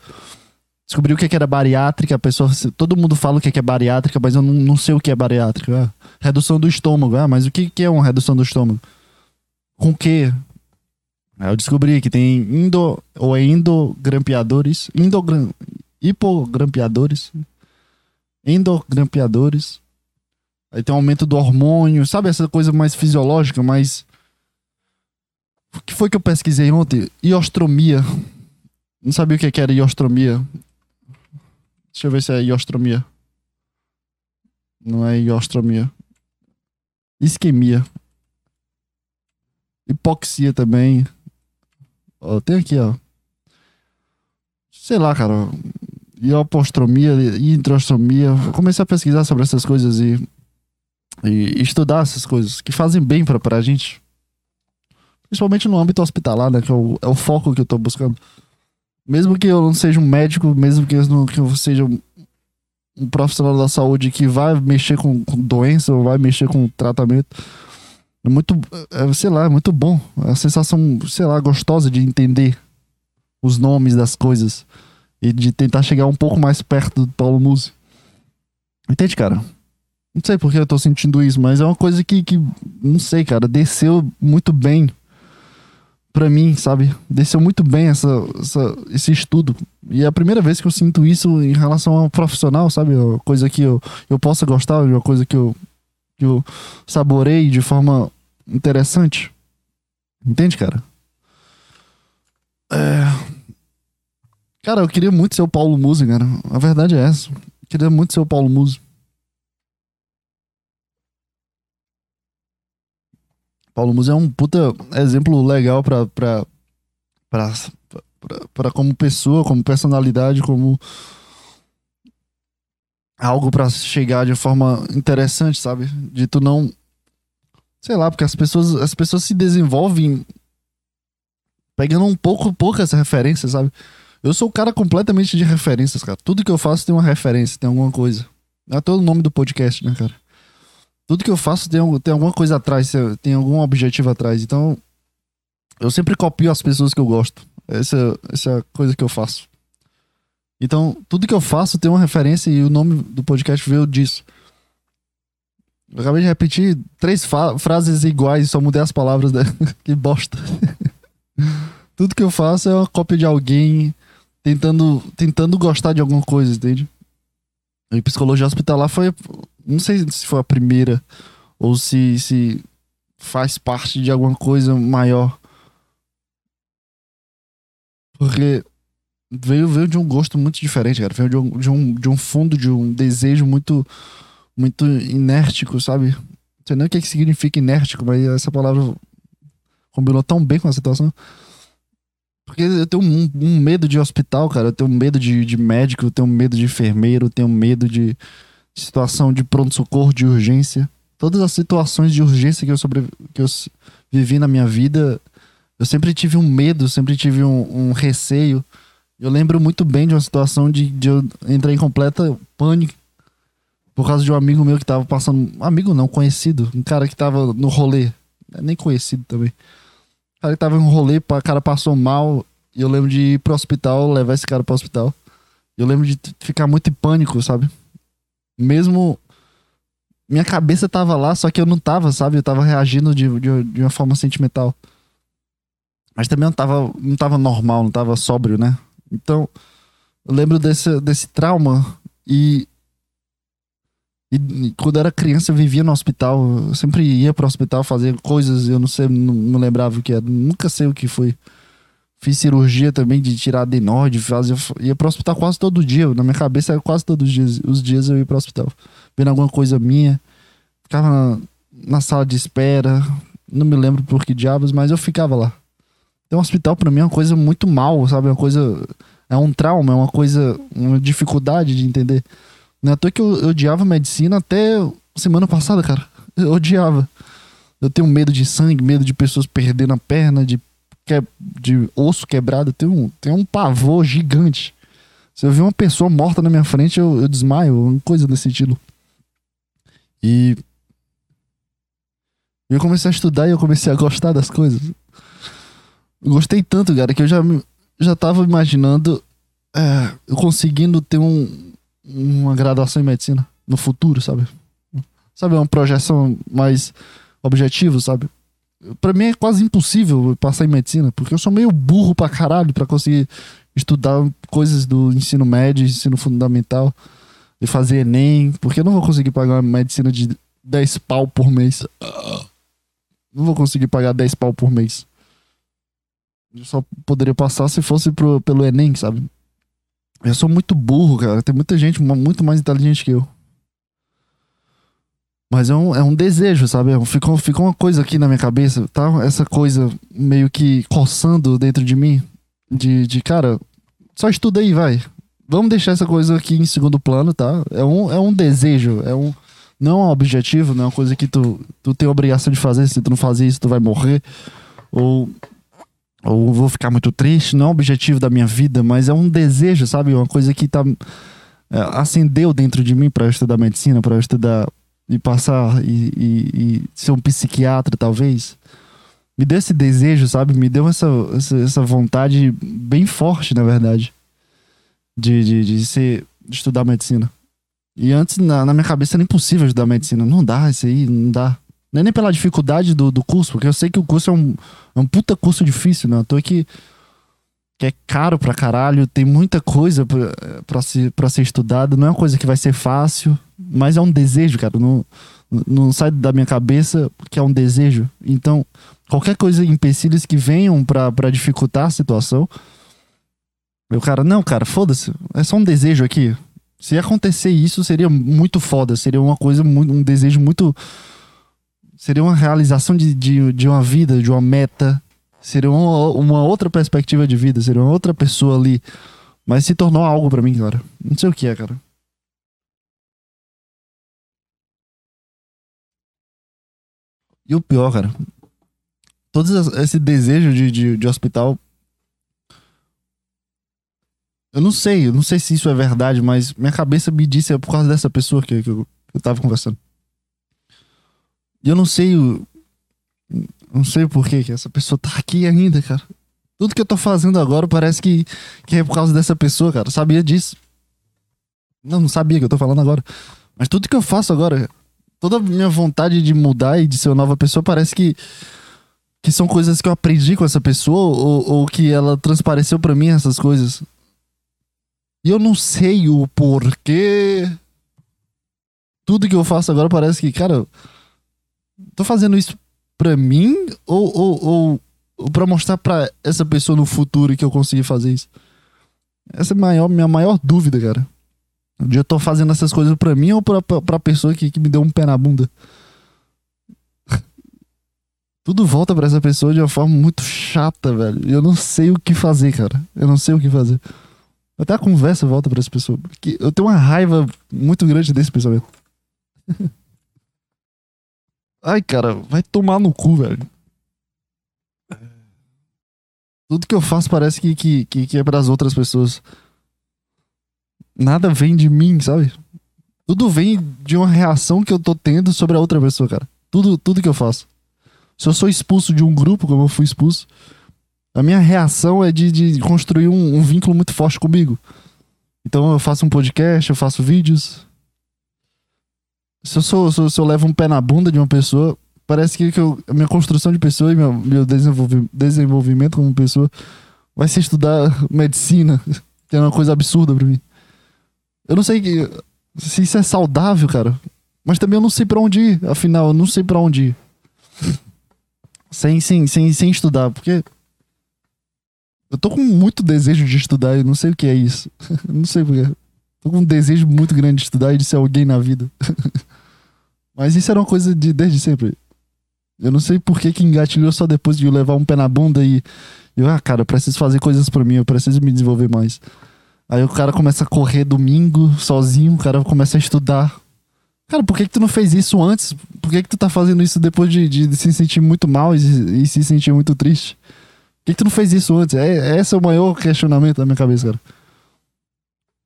Descobriu o que que era bariátrica. A pessoa, todo mundo fala o que que é bariátrica, mas eu não, não sei o que é bariátrica. Ah, redução do estômago. Ah, mas o que que é uma redução do estômago? Com o quê? Aí eu descobri que tem indo ou é endogrampeadores, endogram, hipogrampeadores, endogrampeadores. Aí tem um aumento do hormônio, sabe essa coisa mais fisiológica, mais O que foi que eu pesquisei ontem? Iostromia. Não sabia o que que era iostromia. Deixa eu ver se é iostromia. Não é iostromia. Isquemia. Hipoxia também. Ó, tem aqui, ó. Sei lá, cara. Iopostromia, introstromia. Eu comecei a pesquisar sobre essas coisas e, e estudar essas coisas que fazem bem pra, pra gente. Principalmente no âmbito hospitalar, né? Que é o, é o foco que eu tô buscando. Mesmo que eu não seja um médico, mesmo que eu, não, que eu seja um, um profissional da saúde que vai mexer com, com doença ou vai mexer com tratamento. É muito, é, sei lá, é muito bom. É a sensação, sei lá, gostosa de entender os nomes das coisas e de tentar chegar um pouco mais perto do Paulo Musi. Entende, cara? Não sei por que eu tô sentindo isso, mas é uma coisa que, que não sei, cara, desceu muito bem pra mim, sabe? Desceu muito bem essa, essa, esse estudo. E é a primeira vez que eu sinto isso em relação ao profissional, sabe? Uma coisa que eu, eu possa gostar, uma coisa que eu, que eu saborei de forma interessante. Entende, cara? É... Cara, eu queria muito ser o Paulo Musi, cara. A verdade é essa. Eu queria muito ser o Paulo Musi. Paulo Musi é um puta exemplo legal pra, pra, pra, pra, pra como pessoa, como personalidade, como algo pra chegar de forma interessante, sabe? De tu não. Sei lá, porque as pessoas, as pessoas se desenvolvem pegando um pouco, poucas referências, sabe? Eu sou o cara completamente de referências, cara. Tudo que eu faço tem uma referência, tem alguma coisa. É até o nome do podcast, né, cara? Tudo que eu faço tem, tem alguma coisa atrás, tem algum objetivo atrás. Então, eu sempre copio as pessoas que eu gosto. Essa, essa é a coisa que eu faço. Então, tudo que eu faço tem uma referência e o nome do podcast veio disso. Eu acabei de repetir três frases iguais, só mudei as palavras. Né? que bosta. tudo que eu faço é uma cópia de alguém tentando, tentando gostar de alguma coisa, entende? E psicologia hospitalar foi. Não sei se foi a primeira ou se, se faz parte de alguma coisa maior. Porque veio, veio de um gosto muito diferente, cara. Veio de um, de um, de um fundo, de um desejo muito, muito inértico, sabe? Não sei nem o que, que significa inértico, mas essa palavra combinou tão bem com a situação. Porque eu tenho um, um medo de hospital, cara. Eu tenho medo de, de médico, eu tenho medo de enfermeiro, eu tenho medo de situação de pronto-socorro, de urgência. Todas as situações de urgência que eu, sobre, que eu vivi na minha vida, eu sempre tive um medo, sempre tive um, um receio. Eu lembro muito bem de uma situação de, de eu entrar em completa pânico por causa de um amigo meu que tava passando. Amigo não, conhecido. Um cara que tava no rolê. Nem conhecido também. Cara que tava em um rolê, o cara passou mal. E eu lembro de ir pro hospital, levar esse cara pro hospital. Eu lembro de ficar muito em pânico, sabe? Mesmo. Minha cabeça tava lá, só que eu não tava, sabe? Eu tava reagindo de, de, de uma forma sentimental. Mas também não tava, não tava normal, não tava sóbrio, né? Então, eu lembro desse, desse trauma e, e, quando era criança eu vivia no hospital. Eu sempre ia pro hospital fazer coisas, eu não sei, não, não lembrava o que era. Nunca sei o que foi. Fiz cirurgia também de tirar adenóide, fazia, ia pro hospital quase todo dia. Na minha cabeça era quase todos os dias. Os dias eu ia pro hospital. Vendo alguma coisa minha. Ficava na, na sala de espera. Não me lembro por que diabos, mas eu ficava lá. Então, hospital para mim é uma coisa muito mal, sabe? É uma coisa. É um trauma, é uma coisa. Uma dificuldade de entender. Não é à toa que eu, eu odiava medicina até semana passada, cara. Eu odiava. Eu tenho medo de sangue, medo de pessoas perdendo a perna, de que, de osso quebrado, tem um, tem um pavor gigante. Se eu ver uma pessoa morta na minha frente, eu, eu desmaio, uma coisa desse sentido. E eu comecei a estudar e eu comecei a gostar das coisas. Eu gostei tanto, cara, que eu já, já tava imaginando é, eu conseguindo ter um, uma graduação em medicina no futuro, sabe? Sabe, uma projeção mais objetiva, sabe? Pra mim é quase impossível passar em medicina, porque eu sou meio burro pra caralho pra conseguir estudar coisas do ensino médio, ensino fundamental, e fazer Enem, porque eu não vou conseguir pagar uma medicina de 10 pau por mês. Não vou conseguir pagar 10 pau por mês. Eu só poderia passar se fosse pro, pelo Enem, sabe? Eu sou muito burro, cara. Tem muita gente muito mais inteligente que eu. Mas é um, é um desejo, sabe? Ficou, ficou uma coisa aqui na minha cabeça, tá? Essa coisa meio que coçando dentro de mim. De, de cara, só estuda aí, vai. Vamos deixar essa coisa aqui em segundo plano, tá? É um, é um desejo, é um. Não é um objetivo, não é uma coisa que tu, tu tem obrigação de fazer. Se tu não fazer isso, tu vai morrer. Ou. Ou vou ficar muito triste. Não é um objetivo da minha vida, mas é um desejo, sabe? Uma coisa que tá. É, acendeu dentro de mim para estudar medicina, para estudar de passar e, e, e, ser um psiquiatra, talvez, me deu esse desejo, sabe? Me deu essa, essa, essa vontade bem forte, na verdade, de, de, de, ser, de estudar medicina. E antes, na, na minha cabeça, era impossível estudar medicina. Não dá isso aí, não dá. Não é nem pela dificuldade do, do curso, porque eu sei que o curso é um, é um puta curso difícil, né? Eu tô aqui que é caro pra caralho, tem muita coisa pra, pra, ser, pra ser estudada, não é uma coisa que vai ser fácil, mas é um desejo, cara. Não, não sai da minha cabeça que é um desejo. Então, qualquer coisa, empecilhos que venham para dificultar a situação, meu cara, não, cara, foda-se. É só um desejo aqui. Se acontecer isso, seria muito foda. Seria uma coisa, um desejo muito. Seria uma realização de, de, de uma vida, de uma meta. Seria uma, uma outra perspectiva de vida. Seria uma outra pessoa ali. Mas se tornou algo para mim, cara. Não sei o que é, cara. E o pior, cara, todo esse desejo de, de, de hospital. Eu não sei, eu não sei se isso é verdade, mas minha cabeça me disse é por causa dessa pessoa que, que, eu, que eu tava conversando. Eu não sei o. Não sei por que essa pessoa tá aqui ainda, cara. Tudo que eu tô fazendo agora parece que, que é por causa dessa pessoa, cara. Eu sabia disso. Não, não sabia que eu tô falando agora. Mas tudo que eu faço agora, toda a minha vontade de mudar e de ser uma nova pessoa parece que que são coisas que eu aprendi com essa pessoa ou, ou que ela transpareceu para mim essas coisas. E eu não sei o porquê. Tudo que eu faço agora parece que, cara, tô fazendo isso pra mim ou, ou, ou, pra mostrar pra essa pessoa no futuro que eu consegui fazer isso? Essa é a maior, minha maior dúvida, cara. Dia eu tô fazendo essas coisas pra mim ou pra, pra, pra pessoa que, que me deu um pé na bunda? Tudo volta pra essa pessoa de uma forma muito chata, velho. Eu não sei o que fazer, cara. Eu não sei o que fazer. Até a conversa volta pra essa pessoa. Porque eu tenho uma raiva muito grande desse pensamento. Ai, cara, vai tomar no cu, velho. Tudo que eu faço parece que, que, que, que é pras outras pessoas nada vem de mim, sabe? Tudo vem de uma reação que eu tô tendo sobre a outra pessoa, cara. Tudo, tudo que eu faço. Se eu sou expulso de um grupo, como eu fui expulso, a minha reação é de, de construir um, um vínculo muito forte comigo. Então eu faço um podcast, eu faço vídeos. Se eu, sou, se eu, eu levo um pé na bunda de uma pessoa, parece que, eu, a minha construção de pessoa e meu, meu desenvolvi, desenvolvimento como pessoa vai ser estudar medicina, é uma coisa absurda pra mim. Eu não sei que, se isso é saudável, cara. Mas também eu não sei pra onde ir. Afinal, eu não sei pra onde ir. sem, sem, sem, sem estudar, porque. Eu tô com muito desejo de estudar e não sei o que é isso. não sei porquê. Tô com um desejo muito grande de estudar e de ser alguém na vida. Mas isso era uma coisa de desde sempre. Eu não sei por que, que engatilhou só depois de eu levar um pé na bunda e. Eu, ah, cara, eu preciso fazer coisas para mim, eu preciso me desenvolver mais. Aí o cara começa a correr domingo sozinho, o cara começa a estudar. Cara, por que, que tu não fez isso antes? Por que, que tu tá fazendo isso depois de, de se sentir muito mal e, e, se sentir muito triste? Por que, que tu não fez isso antes? É, esse é o maior questionamento da minha cabeça, cara.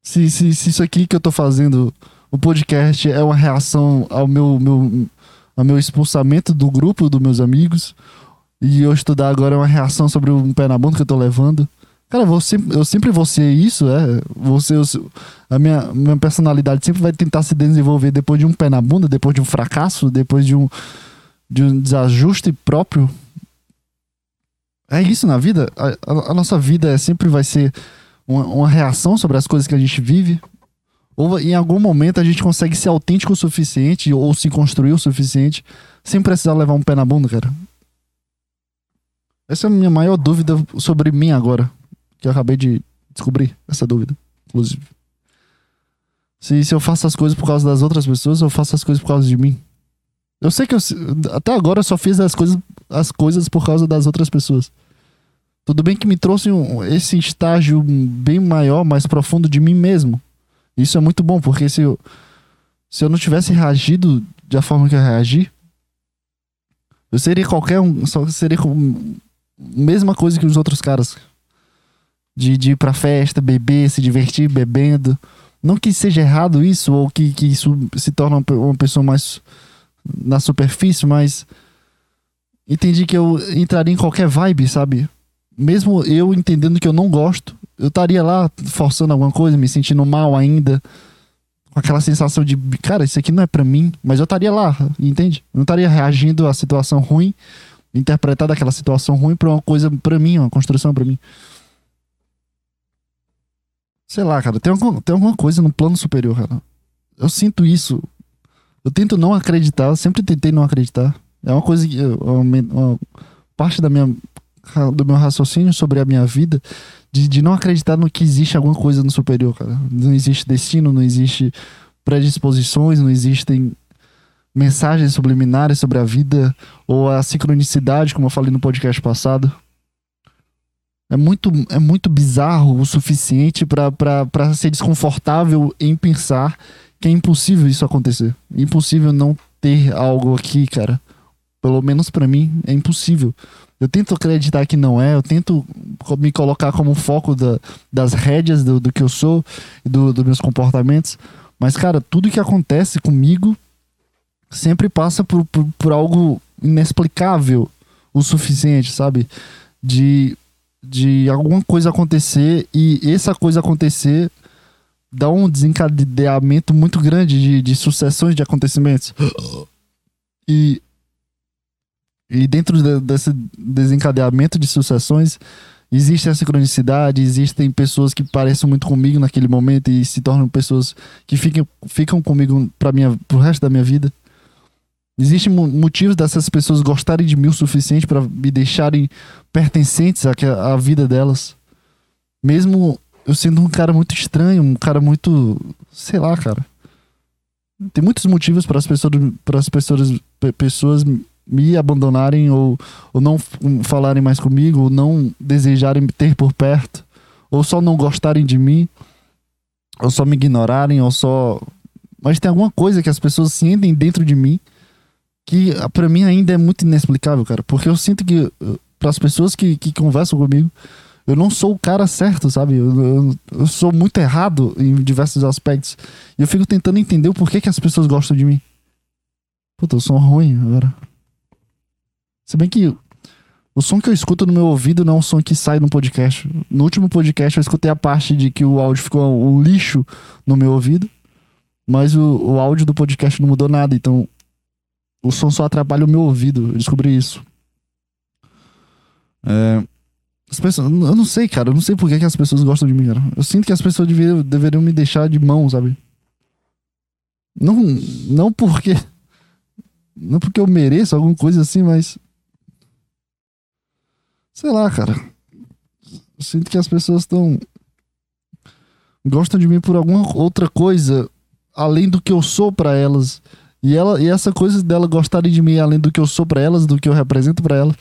Se, se, se isso aqui que eu tô fazendo, o podcast, é uma reação ao meu, meu, ao meu expulsamento do grupo dos meus amigos, e eu estudar agora é uma reação sobre um pé na bunda que eu tô levando. Cara, eu, sempre, eu sempre vou ser isso, é. Você, a minha, minha personalidade sempre vai tentar se desenvolver depois de um pé na bunda, depois de um fracasso, depois de um, de um desajuste próprio. É isso na vida. A, a, a nossa vida é, sempre vai ser uma, uma, reação sobre as coisas que a gente vive. Ou em algum momento a gente consegue ser autêntico o suficiente ou se construir o suficiente sem precisar levar um pé na bunda, cara. Essa é a minha maior dúvida sobre mim agora que eu acabei de descobrir essa dúvida, inclusive. Se, se eu faço as coisas por causa das outras pessoas, eu faço as coisas por causa de mim. Eu sei que eu, até agora eu só fiz as coisas, as coisas por causa das outras pessoas. Tudo bem que me trouxe um, esse estágio bem maior, mais profundo de mim mesmo. Isso é muito bom, porque se eu, se eu não tivesse reagido da forma que eu reagi, eu seria qualquer um, só seria a mesma coisa que os outros caras de, de ir pra festa, beber, se divertir bebendo. Não que seja errado isso, ou que, que isso se torna uma pessoa mais na superfície, mas entendi que eu entraria em qualquer vibe, sabe? Mesmo eu entendendo que eu não gosto, eu estaria lá forçando alguma coisa, me sentindo mal ainda, com aquela sensação de, cara, isso aqui não é para mim, mas eu estaria lá, entende? Eu não estaria reagindo à situação ruim, interpretando aquela situação ruim para uma coisa para mim, uma construção para mim. Sei lá, cara, tem, algum, tem alguma coisa no plano superior, cara. Eu sinto isso. Eu tento não acreditar, eu sempre tentei não acreditar. É uma coisa que. Uma, uma parte da minha, do meu raciocínio sobre a minha vida de, de não acreditar no que existe alguma coisa no superior, cara. Não existe destino, não existe predisposições, não existem mensagens subliminares sobre a vida ou a sincronicidade, como eu falei no podcast passado. É muito, é muito bizarro o suficiente para ser desconfortável em pensar que é impossível isso acontecer. Impossível não ter algo aqui, cara. Pelo menos para mim, é impossível. Eu tento acreditar que não é, eu tento me colocar como foco da, das rédeas do, do que eu sou do, dos meus comportamentos. Mas, cara, tudo que acontece comigo sempre passa por, por, por algo inexplicável o suficiente, sabe? De de alguma coisa acontecer e essa coisa acontecer dá um desencadeamento muito grande de, de sucessões de acontecimentos. E, e dentro de, desse desencadeamento de sucessões, existe a sincronicidade, existem pessoas que parecem muito comigo naquele momento e se tornam pessoas que ficam, ficam comigo para minha pro resto da minha vida. Existem motivos dessas pessoas gostarem de mim o suficiente para me deixarem pertencentes à, à vida delas. Mesmo eu sendo um cara muito estranho, um cara muito. sei lá, cara. Tem muitos motivos para as pessoas, para as pessoas, pessoas me abandonarem ou, ou não falarem mais comigo, ou não desejarem me ter por perto, ou só não gostarem de mim, ou só me ignorarem, ou só. Mas tem alguma coisa que as pessoas sentem dentro de mim que para mim ainda é muito inexplicável, cara. Porque eu sinto que, para as pessoas que, que conversam comigo, eu não sou o cara certo, sabe? Eu, eu, eu, sou muito errado em diversos aspectos. E eu fico tentando entender o porquê que as pessoas gostam de mim. Puta, eu sou ruim agora. Se bem que o som que eu escuto no meu ouvido não é um som que sai no podcast. No último podcast eu escutei a parte de que o áudio ficou um lixo no meu ouvido. Mas o, o áudio do podcast não mudou nada. Então o som só atrapalha o meu ouvido. Eu descobri isso. É, as pessoas, eu não sei, cara. Eu não sei por que, que as pessoas gostam de mim, cara. Eu sinto que as pessoas deveriam, deveriam me deixar de mão, sabe? Não, não porque. Não porque eu mereço alguma coisa assim, mas. Sei lá, cara. Sinto que as pessoas estão. Gostam de mim por alguma outra coisa além do que eu sou para elas. E, ela, e essa coisa dela gostarem de mim além do que eu sou para elas, do que eu represento para elas,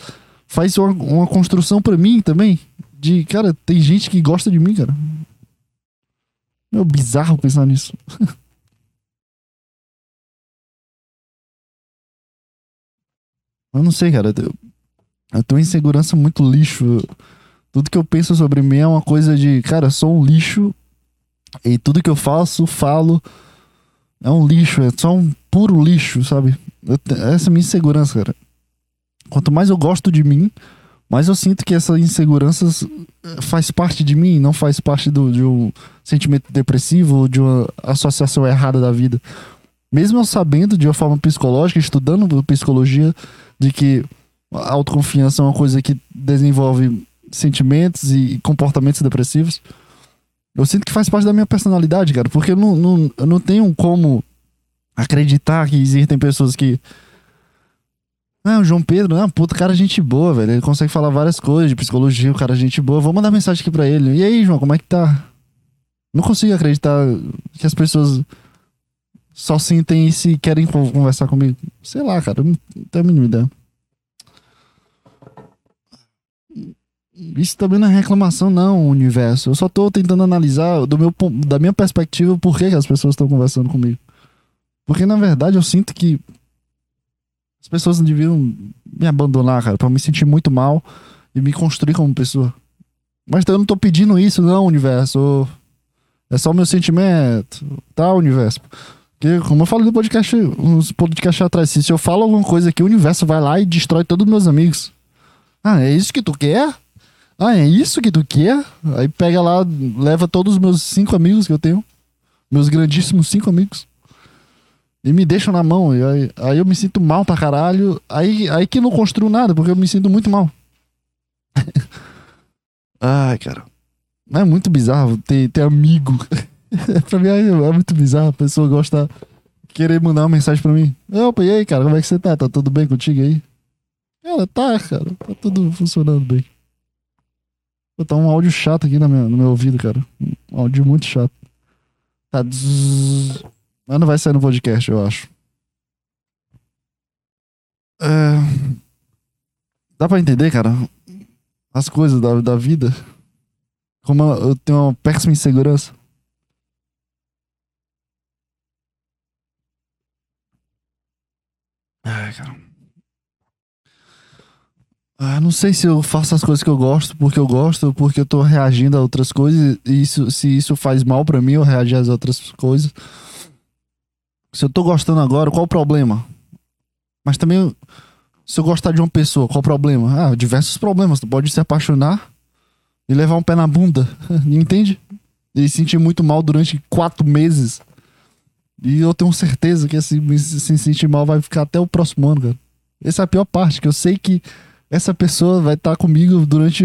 faz uma, uma construção para mim também. De, cara, tem gente que gosta de mim, cara. É bizarro pensar nisso. eu não sei, cara. Eu, eu tenho insegurança muito lixo. Tudo que eu penso sobre mim é uma coisa de, cara, sou um lixo. E tudo que eu faço, falo, é um lixo, é só um puro lixo, sabe? Eu, essa é a minha insegurança, cara. Quanto mais eu gosto de mim, mais eu sinto que essa insegurança faz parte de mim, não faz parte do, de um sentimento depressivo ou de uma associação errada da vida. Mesmo eu sabendo de uma forma psicológica, estudando psicologia, de que a autoconfiança é uma coisa que desenvolve sentimentos e comportamentos depressivos, eu sinto que faz parte da minha personalidade, cara, porque eu não, não, eu não tenho como acreditar que existem pessoas que. Ah, o João Pedro, não, puta, cara, gente boa, velho. Ele consegue falar várias coisas de psicologia, o cara, gente boa. Vou mandar mensagem aqui pra ele. E aí, João, como é que tá? Não consigo acreditar que as pessoas só sentem e querem conversar comigo. Sei lá, cara, não tenho a mínima ideia. Isso também não é reclamação, não, universo. Eu só tô tentando analisar do meu, da minha perspectiva por que, que as pessoas estão conversando comigo. Porque, na verdade, eu sinto que as pessoas não deviam me abandonar, cara, pra me sentir muito mal e me construir como pessoa. Mas eu não tô pedindo isso, não, universo. É só o meu sentimento, tá, universo? Porque, como eu falei no podcast, uns podcasts atrás, se eu falo alguma coisa aqui, o universo vai lá e destrói todos os meus amigos. Ah, é isso que tu quer? Ah, é isso que tu quer? Aí pega lá, leva todos os meus cinco amigos que eu tenho. Meus grandíssimos cinco amigos. E me deixam na mão. Aí, aí eu me sinto mal pra caralho. Aí, aí que não construo nada, porque eu me sinto muito mal. Ai, cara. É muito bizarro ter, ter amigo. pra mim é, é, muito bizarro. A pessoa gosta querer mandar uma mensagem pra mim. Opa, e aí, cara, como é que você tá? Tá tudo bem contigo aí? Ela tá, cara. Tá tudo funcionando bem. Tá um áudio chato aqui no meu, no meu ouvido, cara. Um áudio muito chato. Tá. Mas não vai sair no podcast, eu acho. É... Dá pra entender, cara? As coisas da, da vida. Como eu tenho uma péssima insegurança. Ai, cara. Ah, não sei se eu faço as coisas que eu gosto porque eu gosto, porque eu tô reagindo a outras coisas, e isso, se isso faz mal para mim eu reagir às outras coisas. Se eu tô gostando agora, qual o problema? Mas também, se eu gostar de uma pessoa, qual o problema? Ah, diversos problemas. Tu pode se apaixonar e levar um pé na bunda, entende? E sentir muito mal durante quatro meses. E eu tenho certeza que esse se sentir mal vai ficar até o próximo ano, cara. Essa é a pior parte, que eu sei que essa pessoa vai estar tá comigo durante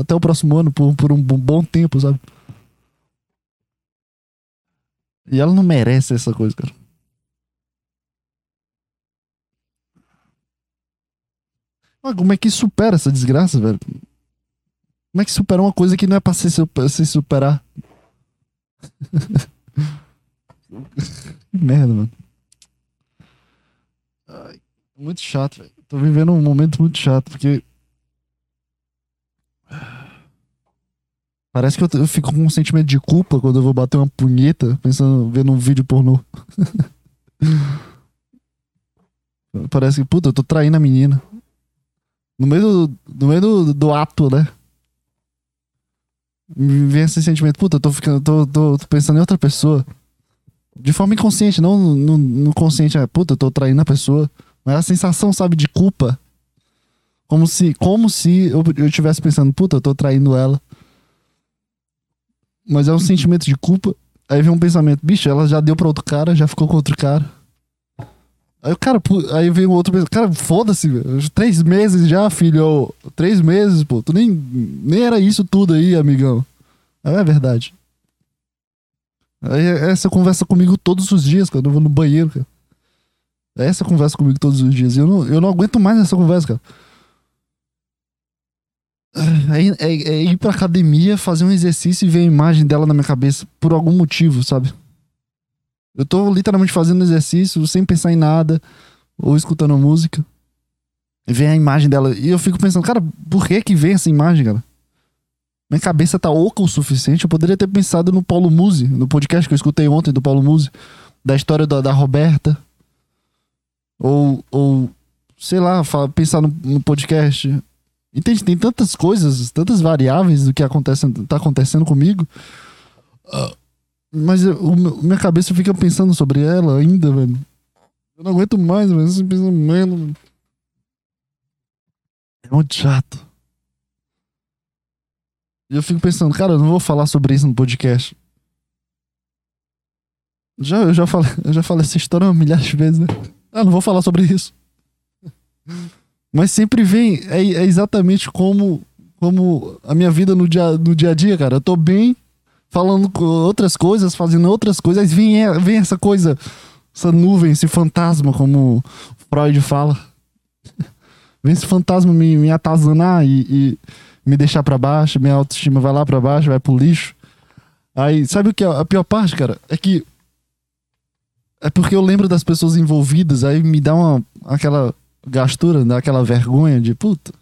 até o próximo ano, por, por um bom tempo, sabe? E ela não merece essa coisa, cara. Mas como é que supera essa desgraça, velho? Como é que supera uma coisa que não é pra se, se superar? que merda, mano. Ai, muito chato, velho. Tô vivendo um momento muito chato, porque. Parece que eu, eu, fico com um sentimento de culpa quando eu vou bater uma punheta pensando, vendo um vídeo pornô. Parece que, puta, eu tô traindo a menina. No meio do, no meio do, do ato, né? Me vem esse sentimento, puta, eu tô, ficando, tô, tô, tô pensando em outra pessoa. De forma inconsciente, não no, no consciente, é, puta, eu tô traindo a pessoa. Mas a sensação, sabe, de culpa. Como se, como se eu, estivesse pensando, puta, eu tô traindo ela. Mas é um sentimento de culpa. Aí vem um pensamento, bicho, ela já deu pra outro cara, já ficou com outro cara. Aí o cara, aí vem o outro, pensa, cara, foda-se. Três meses já, filho. Três meses, pô. Tu nem, nem era isso tudo aí, amigão. Aí é verdade. Aí essa conversa comigo todos os dias, quando eu vou no banheiro, cara. Essa conversa comigo todos os dias. Eu não, eu não aguento mais essa conversa, cara. É, é- é ir pra academia, fazer um exercício e ver a imagem dela na minha cabeça por algum motivo, sabe? Eu tô literalmente fazendo exercício sem pensar em nada, ou escutando música. E vem a imagem dela. E eu fico pensando, cara, por que que vem essa imagem, cara? Minha cabeça tá oca o suficiente. Eu poderia ter pensado no Paulo Musi, no podcast que eu escutei ontem do Paulo Musi, da história da, da Roberta. Ou, ou sei lá, fa- pensar no, no podcast. Entende? Tem tantas coisas, tantas variáveis do que acontece, tá acontecendo comigo. Ah, mas eu- o minha cabeça fica pensando sobre ela ainda, velho. Eu não aguento mais, velho. Esse pensamento. É muito chato. E eu fico pensando, cara, eu não vou falar sobre isso no podcast. Já, eu, já falei, eu já falei essa história milhares de vezes, né? Ah, não vou falar sobre isso. Mas sempre vem, é, é exatamente como, como a minha vida no dia, no dia a dia, cara. Eu tô bem, falando outras coisas, fazendo outras coisas, vem, é- vem essa coisa, essa nuvem, esse fantasma, como Freud fala. Vem esse fantasma me, me atazanar e, e me deixar pra baixo, minha autoestima vai lá pra baixo, vai pro lixo. Aí, sabe o que é a pior parte, cara? É que. É porque eu lembro das pessoas envolvidas, aí me dá uma. aquela gastura, dá aquela vergonha de puta.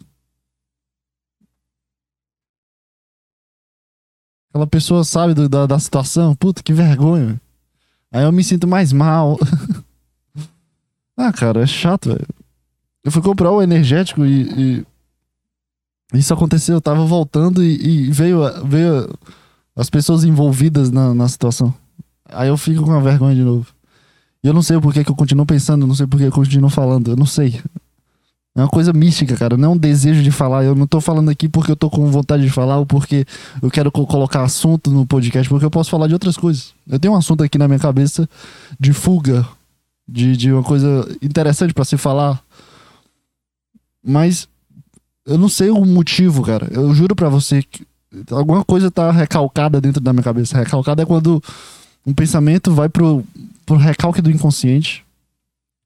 Aquela pessoa sabe do- da, da situação, puta, que vergonha. Aí eu me sinto mais mal. ah, cara, é chato, velho. Eu fui comprar o energético e, e isso aconteceu. Eu tava voltando e, e veio, veio as pessoas envolvidas na, na situação. Aí eu fico com a vergonha de novo. E eu não sei porquê que eu continuo pensando, não sei por que eu continuo falando, eu não sei. É uma coisa mística, cara. Não é um desejo de falar. Eu não tô falando aqui porque eu tô com vontade de falar ou porque eu quero co- colocar assunto no podcast, porque eu posso falar de outras coisas. Eu tenho um assunto aqui na minha cabeça de fuga, de, de uma coisa interessante pra se falar. Mas eu não sei o motivo, cara. Eu juro pra você que alguma coisa tá recalcada dentro da minha cabeça. Recalcada é quando um pensamento vai pro, pro recalque do inconsciente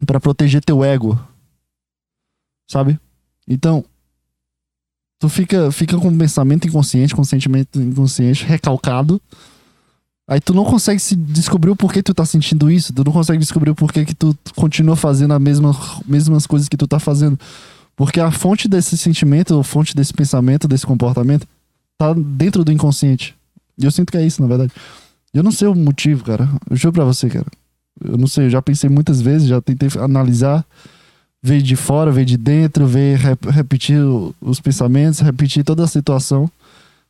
pra proteger teu ego. Sabe? Então, tu fica, fica com um pensamento inconsciente, com sentimento inconsciente recalcado. Aí tu não consegue se descobrir o porquê tu tá sentindo isso. Tu não consegue descobrir o porquê que tu continua fazendo as mesmas, mesmas coisas que tu tá fazendo. Porque a fonte desse sentimento, a fonte desse pensamento, desse comportamento, tá dentro do inconsciente. E eu sinto que é isso, na verdade. Eu não sei o motivo, cara. Eu juro pra você, cara. Eu não sei, eu já pensei muitas vezes, já tentei analisar, ver de fora, ver de dentro, ver, rep- repetir os pensamentos, repetir toda a situação.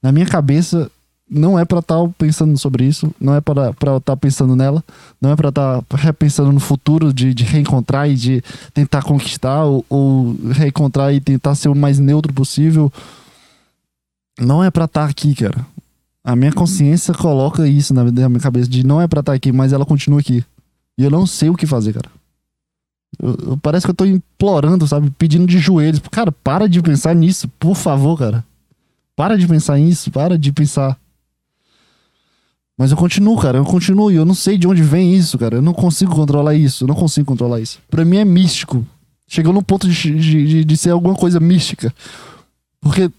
Na minha cabeça, não é pra estar pensando sobre isso, não é pra estar pensando nela, não é pra estar repensando no futuro de, de reencontrar e de tentar conquistar ou, ou reencontrar e tentar ser o mais neutro possível. Não é pra estar aqui, cara. A minha consciência coloca isso na minha cabeça de não é pra estar aqui, mas ela continua aqui. E eu não sei o que fazer, cara. Eu- eu- parece que eu tô implorando, sabe? Pedindo de joelhos. Cara, para de pensar nisso, por favor, cara. Para de pensar nisso, para de pensar. Mas eu continuo, cara, eu continuo e eu não sei de onde vem isso, cara. Eu não consigo controlar isso, eu não consigo controlar isso. Pra mim é místico. Chegou no ponto de, de, de- ser alguma coisa mística. Porque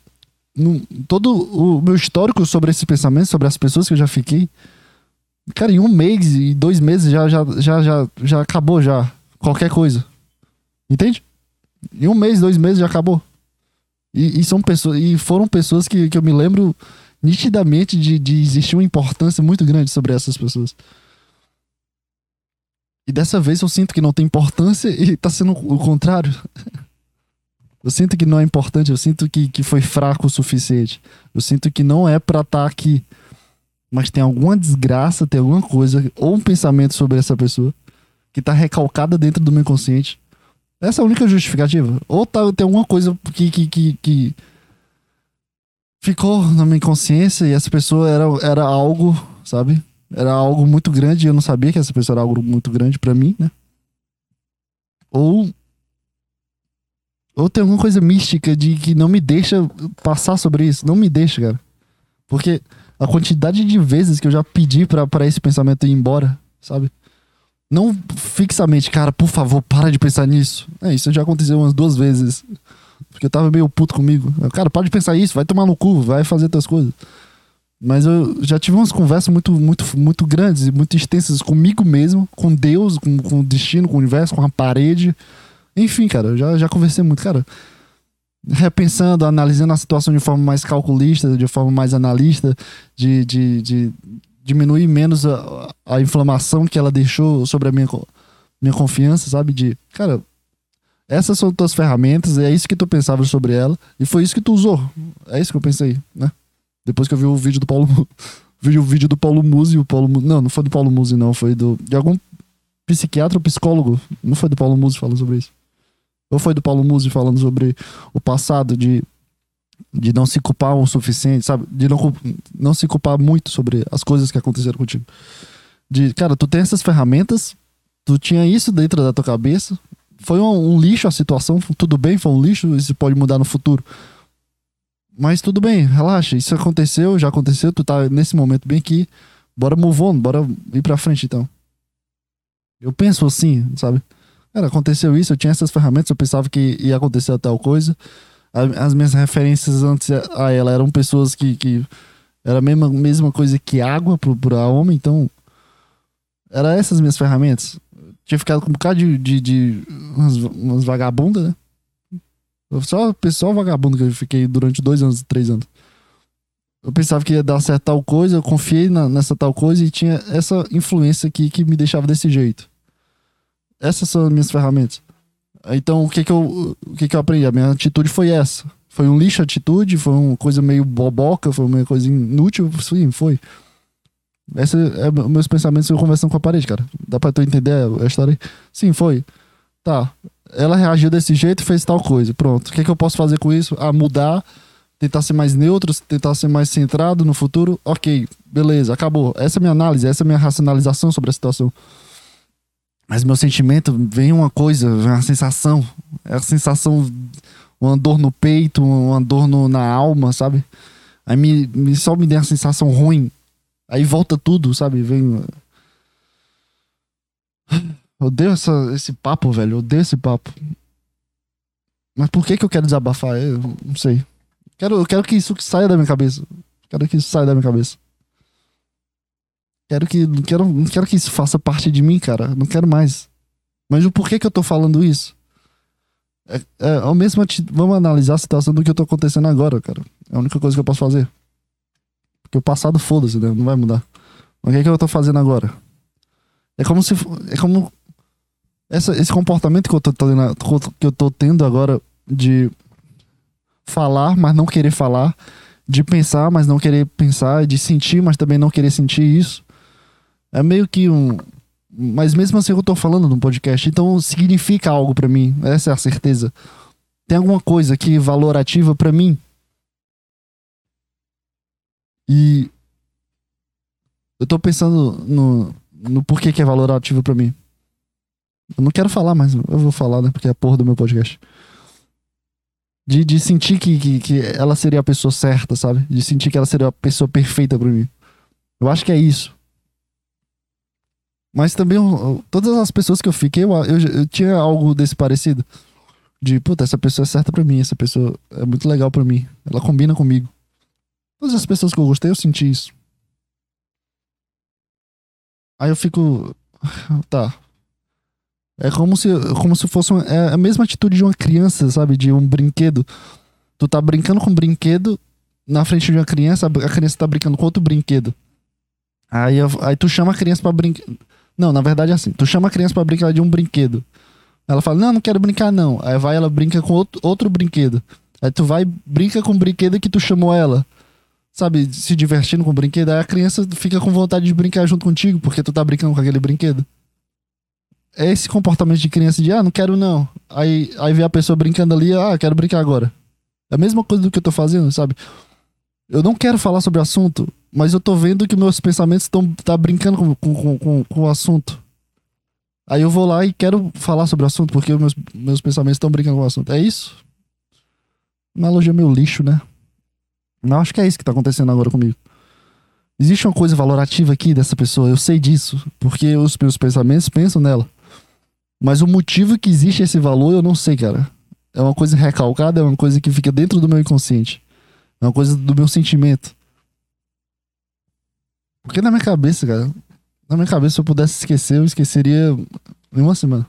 todo o meu histórico sobre esse pensamento, sobre as pessoas que eu já fiquei, cara, em um mês e dois meses já, já, já, já, já acabou já qualquer coisa. Entende? Em um mês, dois meses já acabou. E, e são pessoas, e foram pessoas que, que eu me lembro nitidamente de, de existir uma importância muito grande sobre essas pessoas. E dessa vez eu sinto que não tem importância e tá sendo o contrário. Eu sinto que não é importante, eu sinto que, que foi fraco o suficiente. Eu sinto que não é pra estar aqui. Mas tem alguma desgraça, tem alguma coisa, ou um pensamento sobre essa pessoa que tá recalcada dentro do meu inconsciente. Essa é a única justificativa. Ou tá, tem alguma coisa que, que, que, que ficou na minha consciência e essa pessoa era, era algo, sabe? Era algo muito grande e eu não sabia que essa pessoa era algo muito grande pra mim, né? Ou. Ou tem alguma coisa mística de que não me deixa passar sobre isso. Não me deixa, cara. Porque a quantidade de vezes que eu já pedi para esse pensamento ir embora, sabe? Não fixamente, cara, por favor, para de pensar nisso. É, isso já aconteceu umas duas vezes. Porque eu tava meio puto comigo. Cara, para de pensar isso, vai tomar no cu, vai fazer outras coisas. Mas eu já tive umas conversas muito, muito, muito grandes e muito extensas comigo mesmo, com Deus, com, com o destino, com o universo, com a parede. Enfim, cara, eu já, já conversei muito, cara. Repensando, analisando a situação de forma mais calculista, de forma mais analista, de, de, de diminuir menos a, a inflamação que ela deixou sobre a minha, minha confiança, sabe? De, cara, essas são tuas ferramentas, é isso que tu pensava sobre ela, e foi isso que tu usou. É isso que eu pensei, né? Depois que eu vi o vídeo do Paulo. vi o vídeo do Paulo Musi, o Paulo Não, não foi do Paulo Musi, não. Foi do. De algum psiquiatra ou psicólogo. Não foi do Paulo Musi falando sobre isso. Ou foi do Paulo Musi falando sobre o passado de. De não se culpar o suficiente, sabe? De não, não se culpar muito sobre as coisas que aconteceram contigo. De, cara, tu tem essas ferramentas, tu tinha isso dentro da tua cabeça, foi um, um, lixo a situação, tudo bem, foi um lixo, isso pode mudar no futuro. Mas tudo bem, relaxa. Isso aconteceu, já aconteceu, tu tá nesse momento bem aqui. Bora move on, bora ir pra frente então. Eu penso assim, sabe? Cara, aconteceu isso, eu tinha essas ferramentas, eu pensava que ia acontecer tal coisa. As minhas referências antes a ela eram pessoas que. que era a mesma, mesma coisa que água pro, pra homem, então. Era essas minhas ferramentas. tinha ficado com um bocado de. de, de umas, umas vagabundas, né? Só pessoal vagabundo que eu fiquei durante dois anos, três anos. Eu pensava que ia dar certo tal coisa, eu confiei na, nessa tal coisa e tinha essa influência aqui que me deixava desse jeito. Essas são as minhas ferramentas. Então, o que que eu, o que que eu aprendi? A minha atitude foi essa. Foi um lixo atitude, foi uma coisa meio boboca, foi uma coisa inútil, sim, foi. Esse é meus pensamentos conversando com a parede, cara. Dá pra tu entender a história aí? Sim, foi. Tá ela reagiu desse jeito e fez tal coisa. Pronto. O que, que eu posso fazer com isso? Ah, mudar, tentar ser mais neutro, tentar ser mais centrado no futuro. Ok, beleza, acabou. Essa é a minha análise, essa é a minha racionalização sobre a situação. Mas meu sentimento vem uma coisa, vem uma sensação. É a sensação, uma dor no peito, uma dor no, na alma, sabe? Aí me, me, só me dá uma sensação ruim. Aí volta tudo, sabe? Vem. Odeio essa, esse papo, velho. Odeio esse papo. Mas por que que eu quero desabafar? Eu não sei. Quero, eu quero que isso saia da minha cabeça. Quero que isso saia da minha cabeça. Quero que, não quero, não quero que isso faça parte de mim, cara. Não quero mais. Mas o porquê que eu tô falando isso? É, é ao mesmo vamos analisar a situação do que eu tô acontecendo agora, cara. É a única coisa que eu posso fazer. Porque o passado foda-se, né? Não vai mudar. Mas o que, é que eu tô fazendo agora? É como se. É como essa, esse comportamento que eu, tô, que eu tô tendo agora de falar, mas não querer falar, de pensar, mas não querer pensar, de sentir, mas também não querer sentir isso, é meio que um. Mas mesmo assim eu tô falando num podcast, então significa algo para mim, essa é a certeza. Tem alguma coisa que valorativa para mim. E eu tô pensando no, no porquê que é valorativo para mim. Eu não quero falar, mas eu vou falar, né? Porque é a porra do meu podcast. De, de sentir que, que, que ela seria a pessoa certa, sabe? De sentir que ela seria a pessoa perfeita pra mim. Eu acho que é isso. Mas também, eu, todas as pessoas que eu fiquei, eu, eu, eu, tinha algo desse parecido. De, puta, essa pessoa é certa pra mim, essa pessoa é muito legal pra mim. Ela combina comigo. Todas as pessoas que eu gostei, eu senti isso. Aí eu fico. Tá, é como se, como se fosse uma, é a mesma atitude de uma criança, sabe? De um brinquedo. Tu tá brincando com um brinquedo na frente de uma criança, a criança tá brincando com outro brinquedo. Aí, aí tu chama a criança para brincar. Não, na verdade é assim. Tu chama a criança para brincar de um brinquedo. Ela fala, não, não quero brincar não. Aí vai, ela brinca com outro, outro brinquedo. Aí tu vai, brinca com o brinquedo que tu chamou ela. Sabe, se divertindo com o brinquedo. Aí a criança fica com vontade de brincar junto contigo, porque tu tá brincando com aquele brinquedo é esse comportamento de criança de, ah, não quero não. Aí, aí vê a pessoa brincando ali, ah, quero brincar agora. É a mesma coisa do que eu tô fazendo, sabe? Eu não quero falar sobre o assunto, mas eu tô vendo que meus pensamentos estão tá brincando com, com, com, com o assunto. Aí eu vou lá e quero falar sobre o assunto, porque meus, meus pensamentos estão brincando com o assunto. É isso? Analogia meio lixo, né? Não acho que é isso que tá acontecendo agora comigo. Existe uma coisa valorativa aqui dessa pessoa, eu sei disso, porque os meus pensamentos pensam nela. Mas o motivo que existe esse valor eu não sei, cara. É uma coisa recalcada, é uma coisa que fica dentro do meu inconsciente. É uma coisa do meu sentimento. Porque na minha cabeça, cara, na minha cabeça, se eu pudesse esquecer, eu esqueceria em uma semana.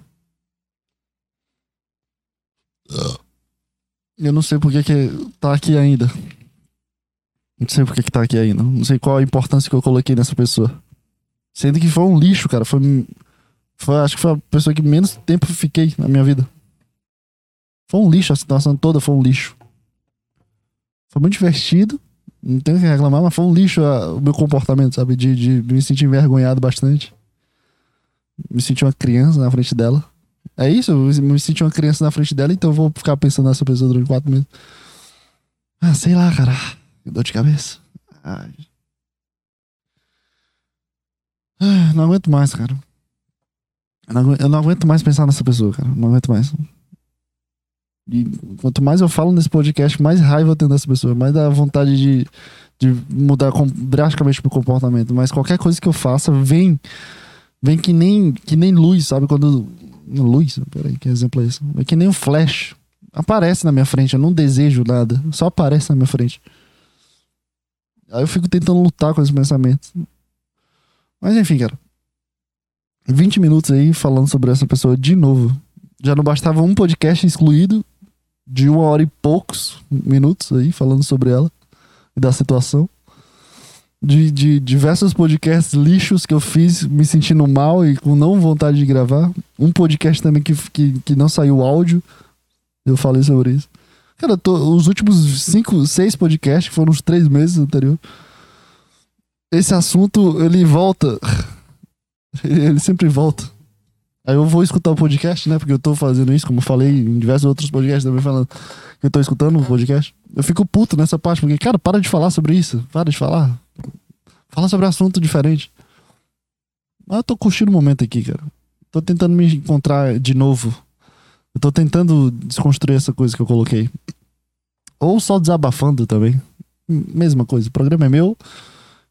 Eu não sei por que, tá aqui ainda. Não sei por que, que tá aqui ainda. Não sei qual a importância que eu coloquei nessa pessoa. Sendo que foi um lixo, cara. Foi, foi, acho que foi a pessoa que menos tempo fiquei na minha vida. Foi um lixo, a situação toda foi um lixo. Foi muito divertido. Não tenho que reclamar, mas foi um lixo a, o meu comportamento, sabe? De, de me sentir envergonhado bastante. Me sentir uma criança na frente dela. É isso, eu me senti uma criança na frente dela, então eu vou ficar pensando nessa pessoa durante quatro meses. Ah, sei lá, cara. Dor de cabeça. Ai. Ah, não aguento mais, cara. Eu não, aguento, eu não aguento mais pensar nessa pessoa, cara. Não aguento mais. E quanto mais eu falo nesse podcast, mais raiva eu tenho dessa pessoa, mais dá vontade de, de mudar com, drasticamente meu comportamento. Mas qualquer coisa que eu faça vem vem que nem que nem luz, sabe? Quando luz, peraí, que exemplo é esse? É que nem um flash. Aparece na minha frente, eu não desejo nada, só aparece na minha frente. Aí eu fico tentando lutar com esses pensamentos. Mas enfim, cara. 20 minutos aí falando sobre essa pessoa de novo. Já não bastava um podcast excluído de uma hora e poucos minutos aí falando sobre ela e da situação. De, de diversos podcasts lixos que eu fiz me sentindo mal e com não vontade de gravar. Um podcast também que, que, que não saiu áudio. Eu falei sobre isso. Cara, tô, os últimos cinco, seis podcasts, que foram os três meses anterior, esse assunto, ele volta. ele sempre volta. Aí eu vou escutar o podcast, né? Porque eu tô fazendo isso, como falei em diversos outros podcasts também falando que eu tô escutando o podcast. Eu fico puto nessa parte, porque, cara, para de falar sobre isso. Para de falar. Fala sobre assunto diferente. Mas eu tô curtindo o momento aqui, cara. Tô tentando me encontrar de novo. Eu tô tentando desconstruir essa coisa que eu coloquei. Ou só desabafando também. Mesma coisa. O programa é meu.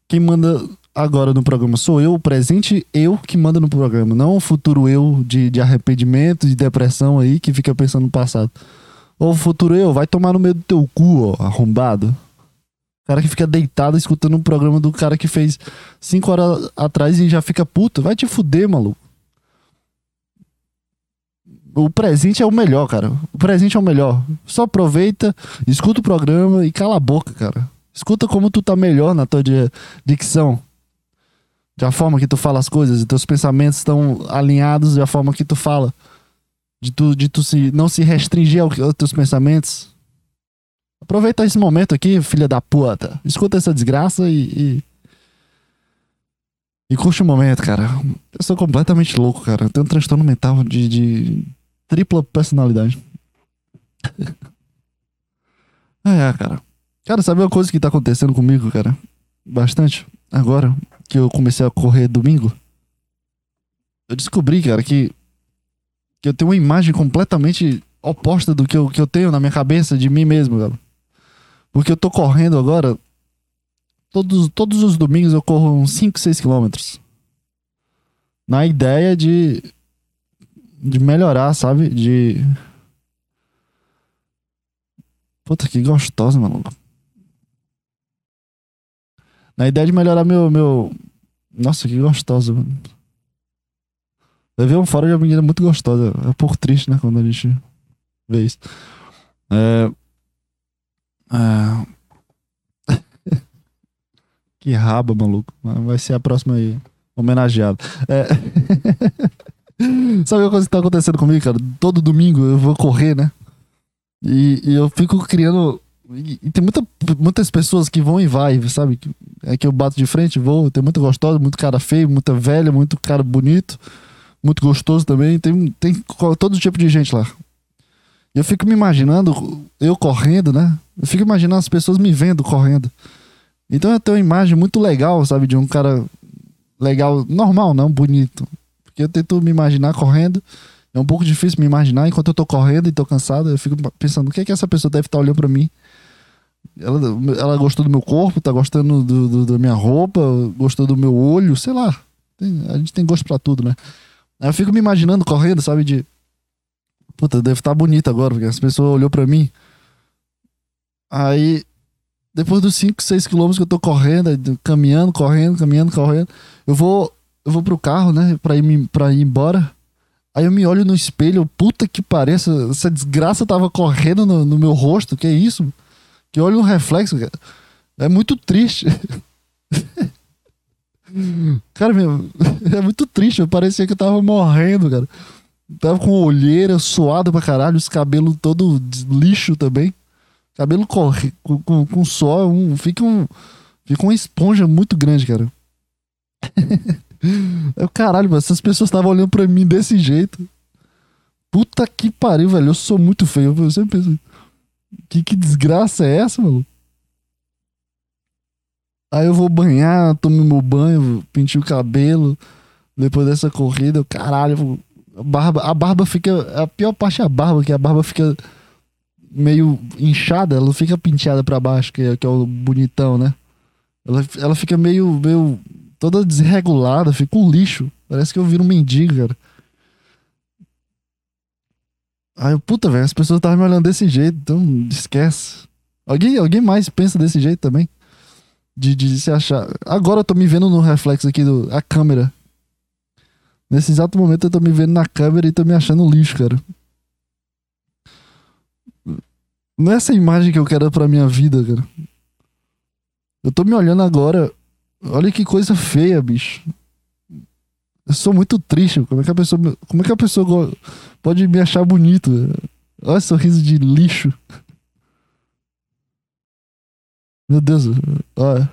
Quem manda agora no programa sou eu, o presente eu que manda no programa, não o futuro eu de, de arrependimento, de depressão aí, que fica pensando no passado. O futuro eu, vai tomar no meio do teu cu, ó, arrombado. Cara que fica deitado escutando um programa do cara que fez cinco horas atrás e já fica puto. Vai te fuder, maluco. O presente é o melhor, cara. O presente é o melhor. Só aproveita, escuta o programa e cala a boca, cara. Escuta como tu tá melhor na tua dicção da forma que tu fala as coisas, teus pensamentos estão alinhados da forma que tu fala. De tu, de tu se, não se restringir aos, aos teus pensamentos. Aproveita esse momento aqui, filha da puta. Escuta essa desgraça e, e. E, curte o momento, cara. Eu sou completamente louco, cara. Eu tenho um transtorno mental de, de tripla personalidade. é, cara. Cara, sabe uma coisa que tá acontecendo comigo, cara? Bastante. Agora que eu comecei a correr domingo, eu descobri, cara, que, que eu tenho uma imagem completamente oposta do que eu, que eu tenho na minha cabeça de mim mesmo, cara. Porque eu tô correndo agora. Todos, todos os domingos eu corro uns 5, 6 quilômetros. Na ideia de. De melhorar, sabe? De. Puta que gostosa, maluco. Na ideia de melhorar meu. meu... Nossa, que gostosa, mano. Levei um fora de uma menina muito gostosa. É um pouco triste, né? Quando a gente vê isso. É. é... que raba, maluco. Vai ser a próxima aí. Homenageado. É... Sabe uma coisa que tá acontecendo comigo, cara? Todo domingo eu vou correr, né? E, e eu fico criando e, tem muita, muitas pessoas que vão e vai, sabe? É que eu bato de frente, vou. Tem muita gostosa, muito cara feio, muita velha, muito cara bonito, muito gostoso também. Tem, tem todo tipo de gente lá. Eu fico me imaginando, eu correndo, né? Eu fico imaginando as pessoas me vendo correndo. Então eu tenho uma imagem muito legal, sabe? De um cara legal, normal, não bonito. Porque eu tento me imaginar correndo. É um pouco difícil me imaginar enquanto eu tô correndo e tô cansado. Eu fico pensando, o que é que essa pessoa deve estar olhando pra mim? Ela, ela gostou do meu corpo, tá gostando do, do- da minha roupa, gostou do meu olho, sei lá. Tem- a gente tem gosto pra tudo, né? Aí eu fico me imaginando correndo, sabe? De. Puta, deve estar bonito agora, porque as pessoas olhou pra mim. Aí, depois dos 5, 6 quilômetros que eu tô correndo, caminhando, correndo, caminhando, correndo, eu vou, eu vou pro carro, né? Pra ir, pra ir embora. Aí eu me olho no espelho, puta que pareça, essa desgraça tava correndo no, no meu rosto, que é isso? Que olho no reflexo, cara. É muito triste. cara, meu, é muito triste. Eu parecia que eu tava morrendo, cara. Tava com olheira, suado pra caralho, os cabelos todo lixo também. Cabelo corre, com, com, com um, fica, um, fica uma esponja muito grande, cara. Eu, caralho, mas essas pessoas estavam olhando pra mim desse jeito. Puta que pariu, velho. Eu sou muito feio. Eu sempre penso, que, que desgraça é essa, mano? Aí eu vou banhar, tomo meu banho, pintei o cabelo. Depois dessa corrida, eu, caralho, a barba, a barba fica. A pior parte é a barba, que a barba fica meio inchada, ela fica penteada pra baixo, que é, que é o bonitão, né? Ela, ela fica meio, meio toda desregulada, fica um lixo. Parece que eu viro um mendigo, cara. Aí eu, puta, velho, as pessoas estavam me olhando desse jeito, então esquece. Alguém, alguém mais pensa desse jeito também? De, de se achar. Agora eu tô me vendo no reflexo aqui do a câmera. Nesse exato momento eu tô me vendo na câmera e tô me achando lixo, cara. Não é essa imagem que eu quero pra minha vida, cara. Eu tô me olhando agora. Olha que coisa feia, bicho. Eu sou muito triste. Como é que a pessoa, como é que a pessoa pode me achar bonito? Olha esse sorriso de lixo. Meu Deus, olha.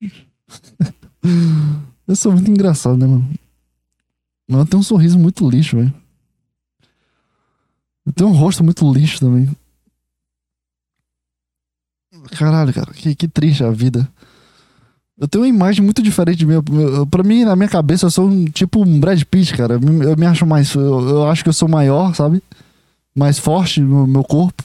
Eu sou muito engraçado, né, mano? Mas eu tenho um sorriso muito lixo, velho. Eu tenho um rosto muito lixo também. Caralho, cara, que, que triste a vida. Eu tenho uma imagem muito diferente de mim. Pra mim, na minha cabeça, eu sou um tipo um Brad Pitt, cara. Eu me- eu me acho mais. Eu, eu acho que eu sou maior, sabe? Mais forte no meu corpo.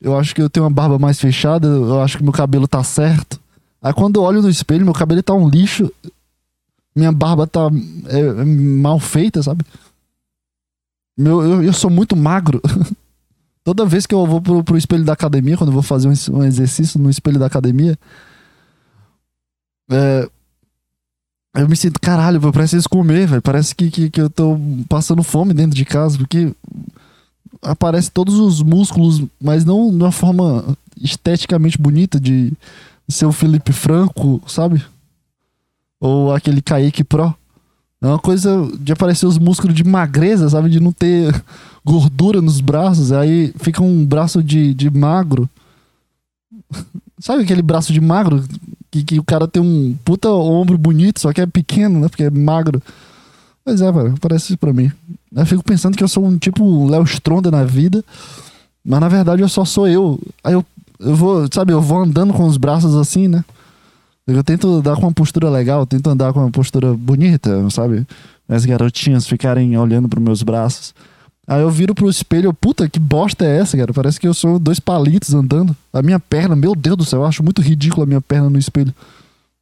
Eu acho que eu tenho uma barba mais fechada. Eu acho que meu cabelo tá certo. Aí quando eu olho no espelho, meu cabelo tá um lixo. Minha barba tá é, é mal feita, sabe? Meu, eu, eu sou muito magro. Toda vez que eu vou pro, pro espelho da academia, quando eu vou fazer um, um exercício no espelho da academia, é, eu me sinto, caralho, eu preciso comer, velho. Parece que, que, que eu tô passando fome dentro de casa, porque aparece todos os músculos, mas não de uma forma esteticamente bonita de ser o Felipe Franco, sabe? Ou aquele Kaique Pro. É uma coisa de aparecer os músculos de magreza, sabe? De não ter gordura nos braços. Aí fica um braço de, de magro. Sabe aquele braço de magro? Que, que o cara tem um puta ombro bonito, só que é pequeno, né? Porque é magro. Pois é, velho, parece isso pra mim. Eu fico pensando que eu sou um tipo Léo Stronda na vida, mas na verdade eu só sou eu. Aí eu, eu vou, sabe, eu vou andando com os braços assim, né? Eu tento dar com uma postura legal, tento andar com uma postura bonita, sabe? As garotinhas ficarem olhando pros meus braços. Aí eu viro pro espelho, puta, que bosta é essa, cara? Parece que eu sou dois palitos andando. A minha perna, meu Deus do céu, eu acho muito ridículo a minha perna no espelho.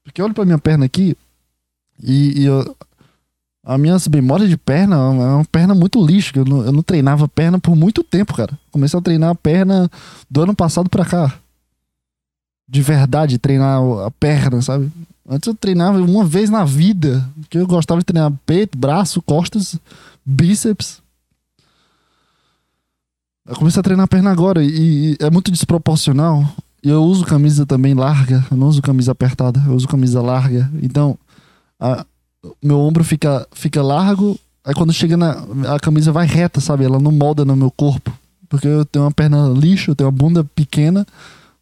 Porque eu olho pra minha perna aqui e, e eu, a minha memória de perna é uma perna muito lixo. Eu não, eu não treinava perna por muito tempo, cara. Comecei a treinar a perna do ano passado pra cá. De verdade, treinar a perna, sabe? Antes eu treinava uma vez na vida. Porque eu gostava de treinar peito, braço, costas, bíceps. Eu comecei a treinar a perna agora e, e é muito desproporcional. Eu uso camisa também larga, eu não uso camisa apertada, eu uso camisa larga. Então, a- meu ombro fica, fica largo, aí quando chega na. A camisa vai reta, sabe? Ela não molda no meu corpo. Porque eu tenho uma perna lixo, eu tenho uma bunda pequena,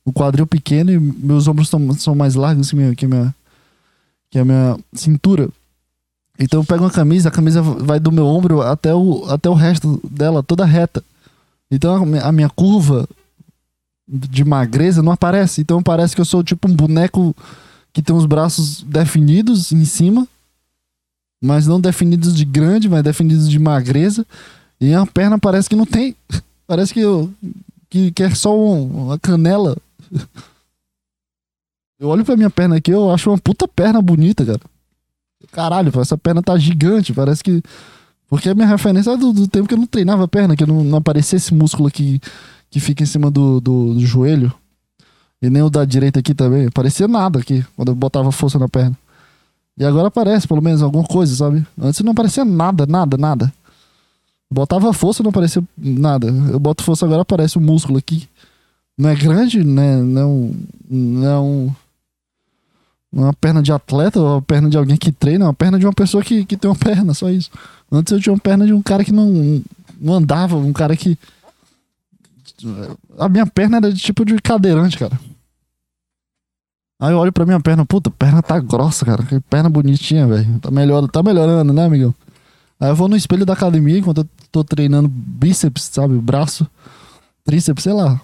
o quadril pequeno e meus ombros são, são mais largos que, minha, que, minha, que a minha cintura. Então eu pego uma camisa, a camisa vai do meu ombro até o, até o resto dela, toda reta. Então a mi- a minha curva de magreza não aparece. Então parece que eu sou tipo um boneco que tem os braços definidos em cima, mas não definidos de grande, mas definidos de magreza. E a perna parece que não tem. Parece que, eu, que é só um, uma canela. Eu olho pra minha perna aqui, eu acho uma puta perna bonita, cara. Caralho, essa perna tá gigante, parece que. Porque a minha referência é do, do tempo que eu não treinava a perna, que não, não aparecia esse músculo aqui que fica em cima do, do, do joelho. E nem o da direita aqui também. Parecia nada aqui, quando eu botava força na perna. E agora aparece, pelo menos, alguma coisa, sabe? Antes não aparecia nada, nada, nada. Botava força, não aparecia nada. Eu boto força, agora aparece o um músculo aqui. Não é grande, né? Não, não, uma perna de atleta ou uma perna de alguém que treina, uma perna de uma pessoa que, que tem uma perna, só isso. Antes eu tinha uma perna de um cara que não, não andava, um cara que. A minha perna era de tipo de cadeirante, cara. Aí eu olho pra minha perna, puta, perna tá grossa, cara. Que perna bonitinha, velho. Tá, melhor, tá melhorando, né, amigão? Aí eu vou no espelho da academia enquanto eu tô treinando bíceps, sabe? Braço, tríceps, sei lá.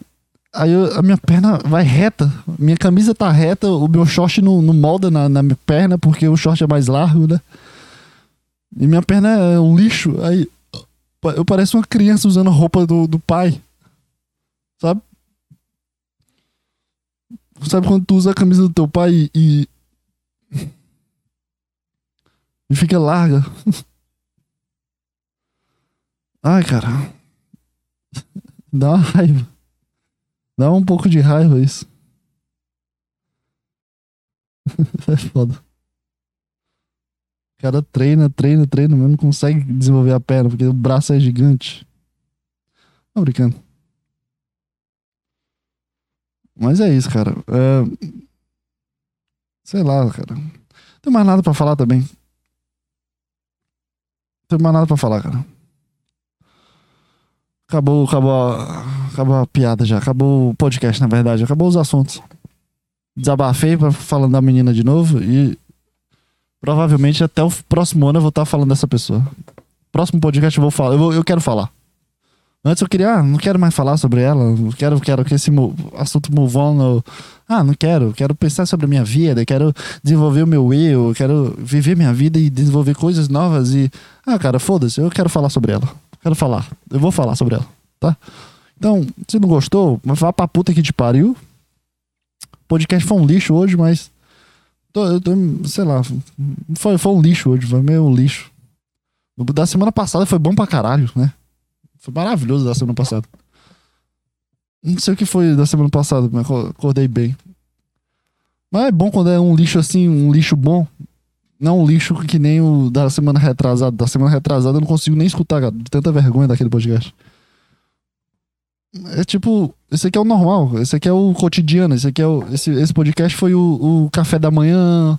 Aí eu, a minha perna vai reta. Minha camisa tá reta, o meu short não, não molda na, na minha perna, porque o short é mais largo, né? E minha perna é um lixo. Aí eu pareço uma criança usando roupa do, do pai. Sabe? Sabe quando tu usa a camisa do teu pai e. e fica larga? Ai, cara. Dá uma raiva. Dá um pouco de raiva isso. é foda. O cara treina, treina, treina, mas não consegue desenvolver a perna, porque o braço é gigante. Não brincando. Mas é isso, cara. É... Sei lá, cara. Não tem mais nada pra falar também. Não tem mais nada pra falar, cara. Acabou, acabou, a, acabou a piada já. Acabou o podcast, na verdade. Acabou os assuntos. Desabafei falando da menina de novo e provavelmente até o próximo ano eu vou estar falando dessa pessoa. Próximo podcast eu vou falar. Eu, vou, eu quero falar. Antes eu queria, ah, não quero mais falar sobre ela. Não quero, quero que esse assunto move on. ah, não quero. Quero pensar sobre a minha vida. Quero desenvolver o meu eu. Quero viver minha vida e desenvolver coisas novas. E, ah, cara, foda-se. Eu quero falar sobre ela. Quero falar. Eu vou falar sobre ela, tá? Então, se não gostou, vá pra puta que te pariu. O podcast foi um lixo hoje, mas. Tô, tô, sei lá. Foi, foi um lixo hoje, foi meio lixo. Da semana passada foi bom pra caralho, né? Foi maravilhoso da semana passada. Não sei o que foi da semana passada, mas acordei bem. Mas é bom quando é um lixo assim, um lixo bom. Não lixo que nem o da semana retrasada. Da semana retrasada eu não consigo nem escutar, cara. De tanta vergonha daquele podcast. É tipo, esse aqui é o normal, esse aqui é o cotidiano, esse aqui é o. Esse, esse podcast foi o, o café da manhã.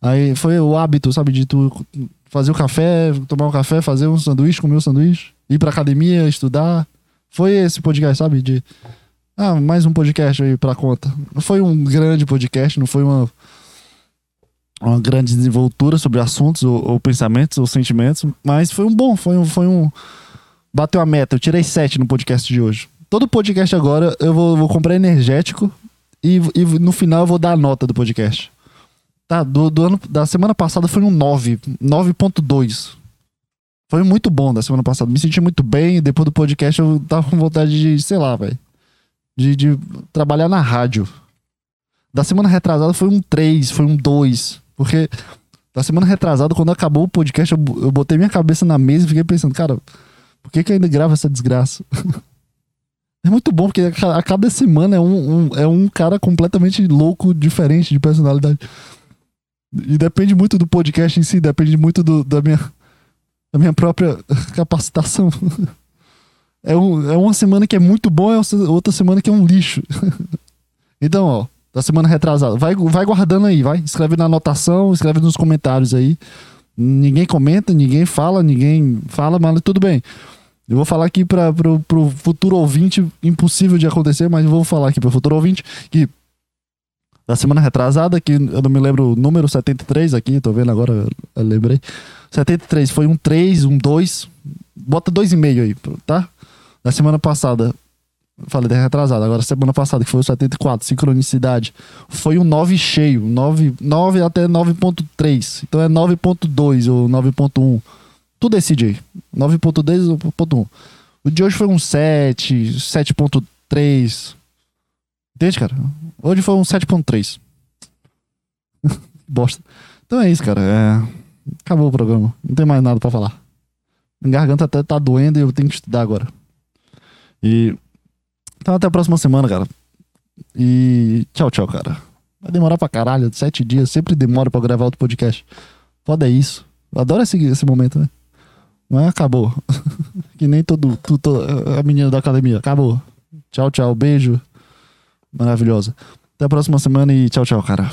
Aí foi o hábito, sabe, de tu fazer o café, tomar um café, fazer um sanduíche, comer um sanduíche, ir pra academia, estudar. Foi esse podcast, sabe? De. Ah, mais um podcast aí pra conta. Não foi um grande podcast, não foi uma uma grande desenvoltura sobre assuntos ou, ou, pensamentos ou sentimentos, mas foi um bom, foi um, foi um bateu a meta. Eu tirei sete no podcast de hoje. Todo podcast agora eu vou, vou comprar energético e, e, no final eu vou dar a nota do podcast. Tá, do, do ano da semana passada foi um 9, 9.2. Foi muito bom da semana passada. Me senti muito bem. Depois do podcast eu tava com vontade de, sei lá, velho. De, de trabalhar na rádio. Da semana retrasada foi um 3, foi um 2. Porque na semana retrasada, quando acabou o podcast, eu, eu botei minha cabeça na mesa e fiquei pensando, cara, por que, que ainda gravo essa desgraça? é muito bom, porque a, cada semana é um, um, é um cara completamente louco, diferente de personalidade. E depende muito do podcast em si, depende muito do, da, minha, da minha própria capacitação. É, um, é uma semana que é muito bom, é outra semana que é um lixo. então, ó, da semana retrasada. Vai, vai guardando aí, vai. Escreve na anotação, escreve nos comentários aí. Ninguém comenta, ninguém fala, ninguém fala, mas tudo bem. Eu vou falar aqui para pro futuro ouvinte, impossível de acontecer, mas eu vou falar aqui pro futuro ouvinte que da semana retrasada, que eu não me lembro o número 73 aqui, tô vendo agora, eu lembrei. 73 foi um 3, um 2. Bota 2,5 aí, tá? Da semana passada Falei retrasado. Agora, semana passada, que foi o 74, sincronicidade, foi um 9 cheio. 9, 9 até 9.3. Então é 9.2 ou 9.1. Tu decide aí. 9.2 ou 9.1. O de hoje foi um 7, 7.3. Entende, cara? Hoje foi um 7.3. Bosta. Então é isso, cara. É... Acabou o programa. Não tem mais nada pra falar. Minha garganta até tá doendo e eu tenho que estudar agora. E. Então até a próxima semana, cara. E tchau, tchau, cara. Vai demorar pra caralho. Sete dias. Sempre demora pra gravar outro podcast. Foda é isso. Eu adoro esse, esse momento, né? Mas acabou. que nem todo, todo. A menina da academia. Acabou. Tchau, tchau. Beijo. Maravilhosa. Até a próxima semana e tchau, tchau, cara.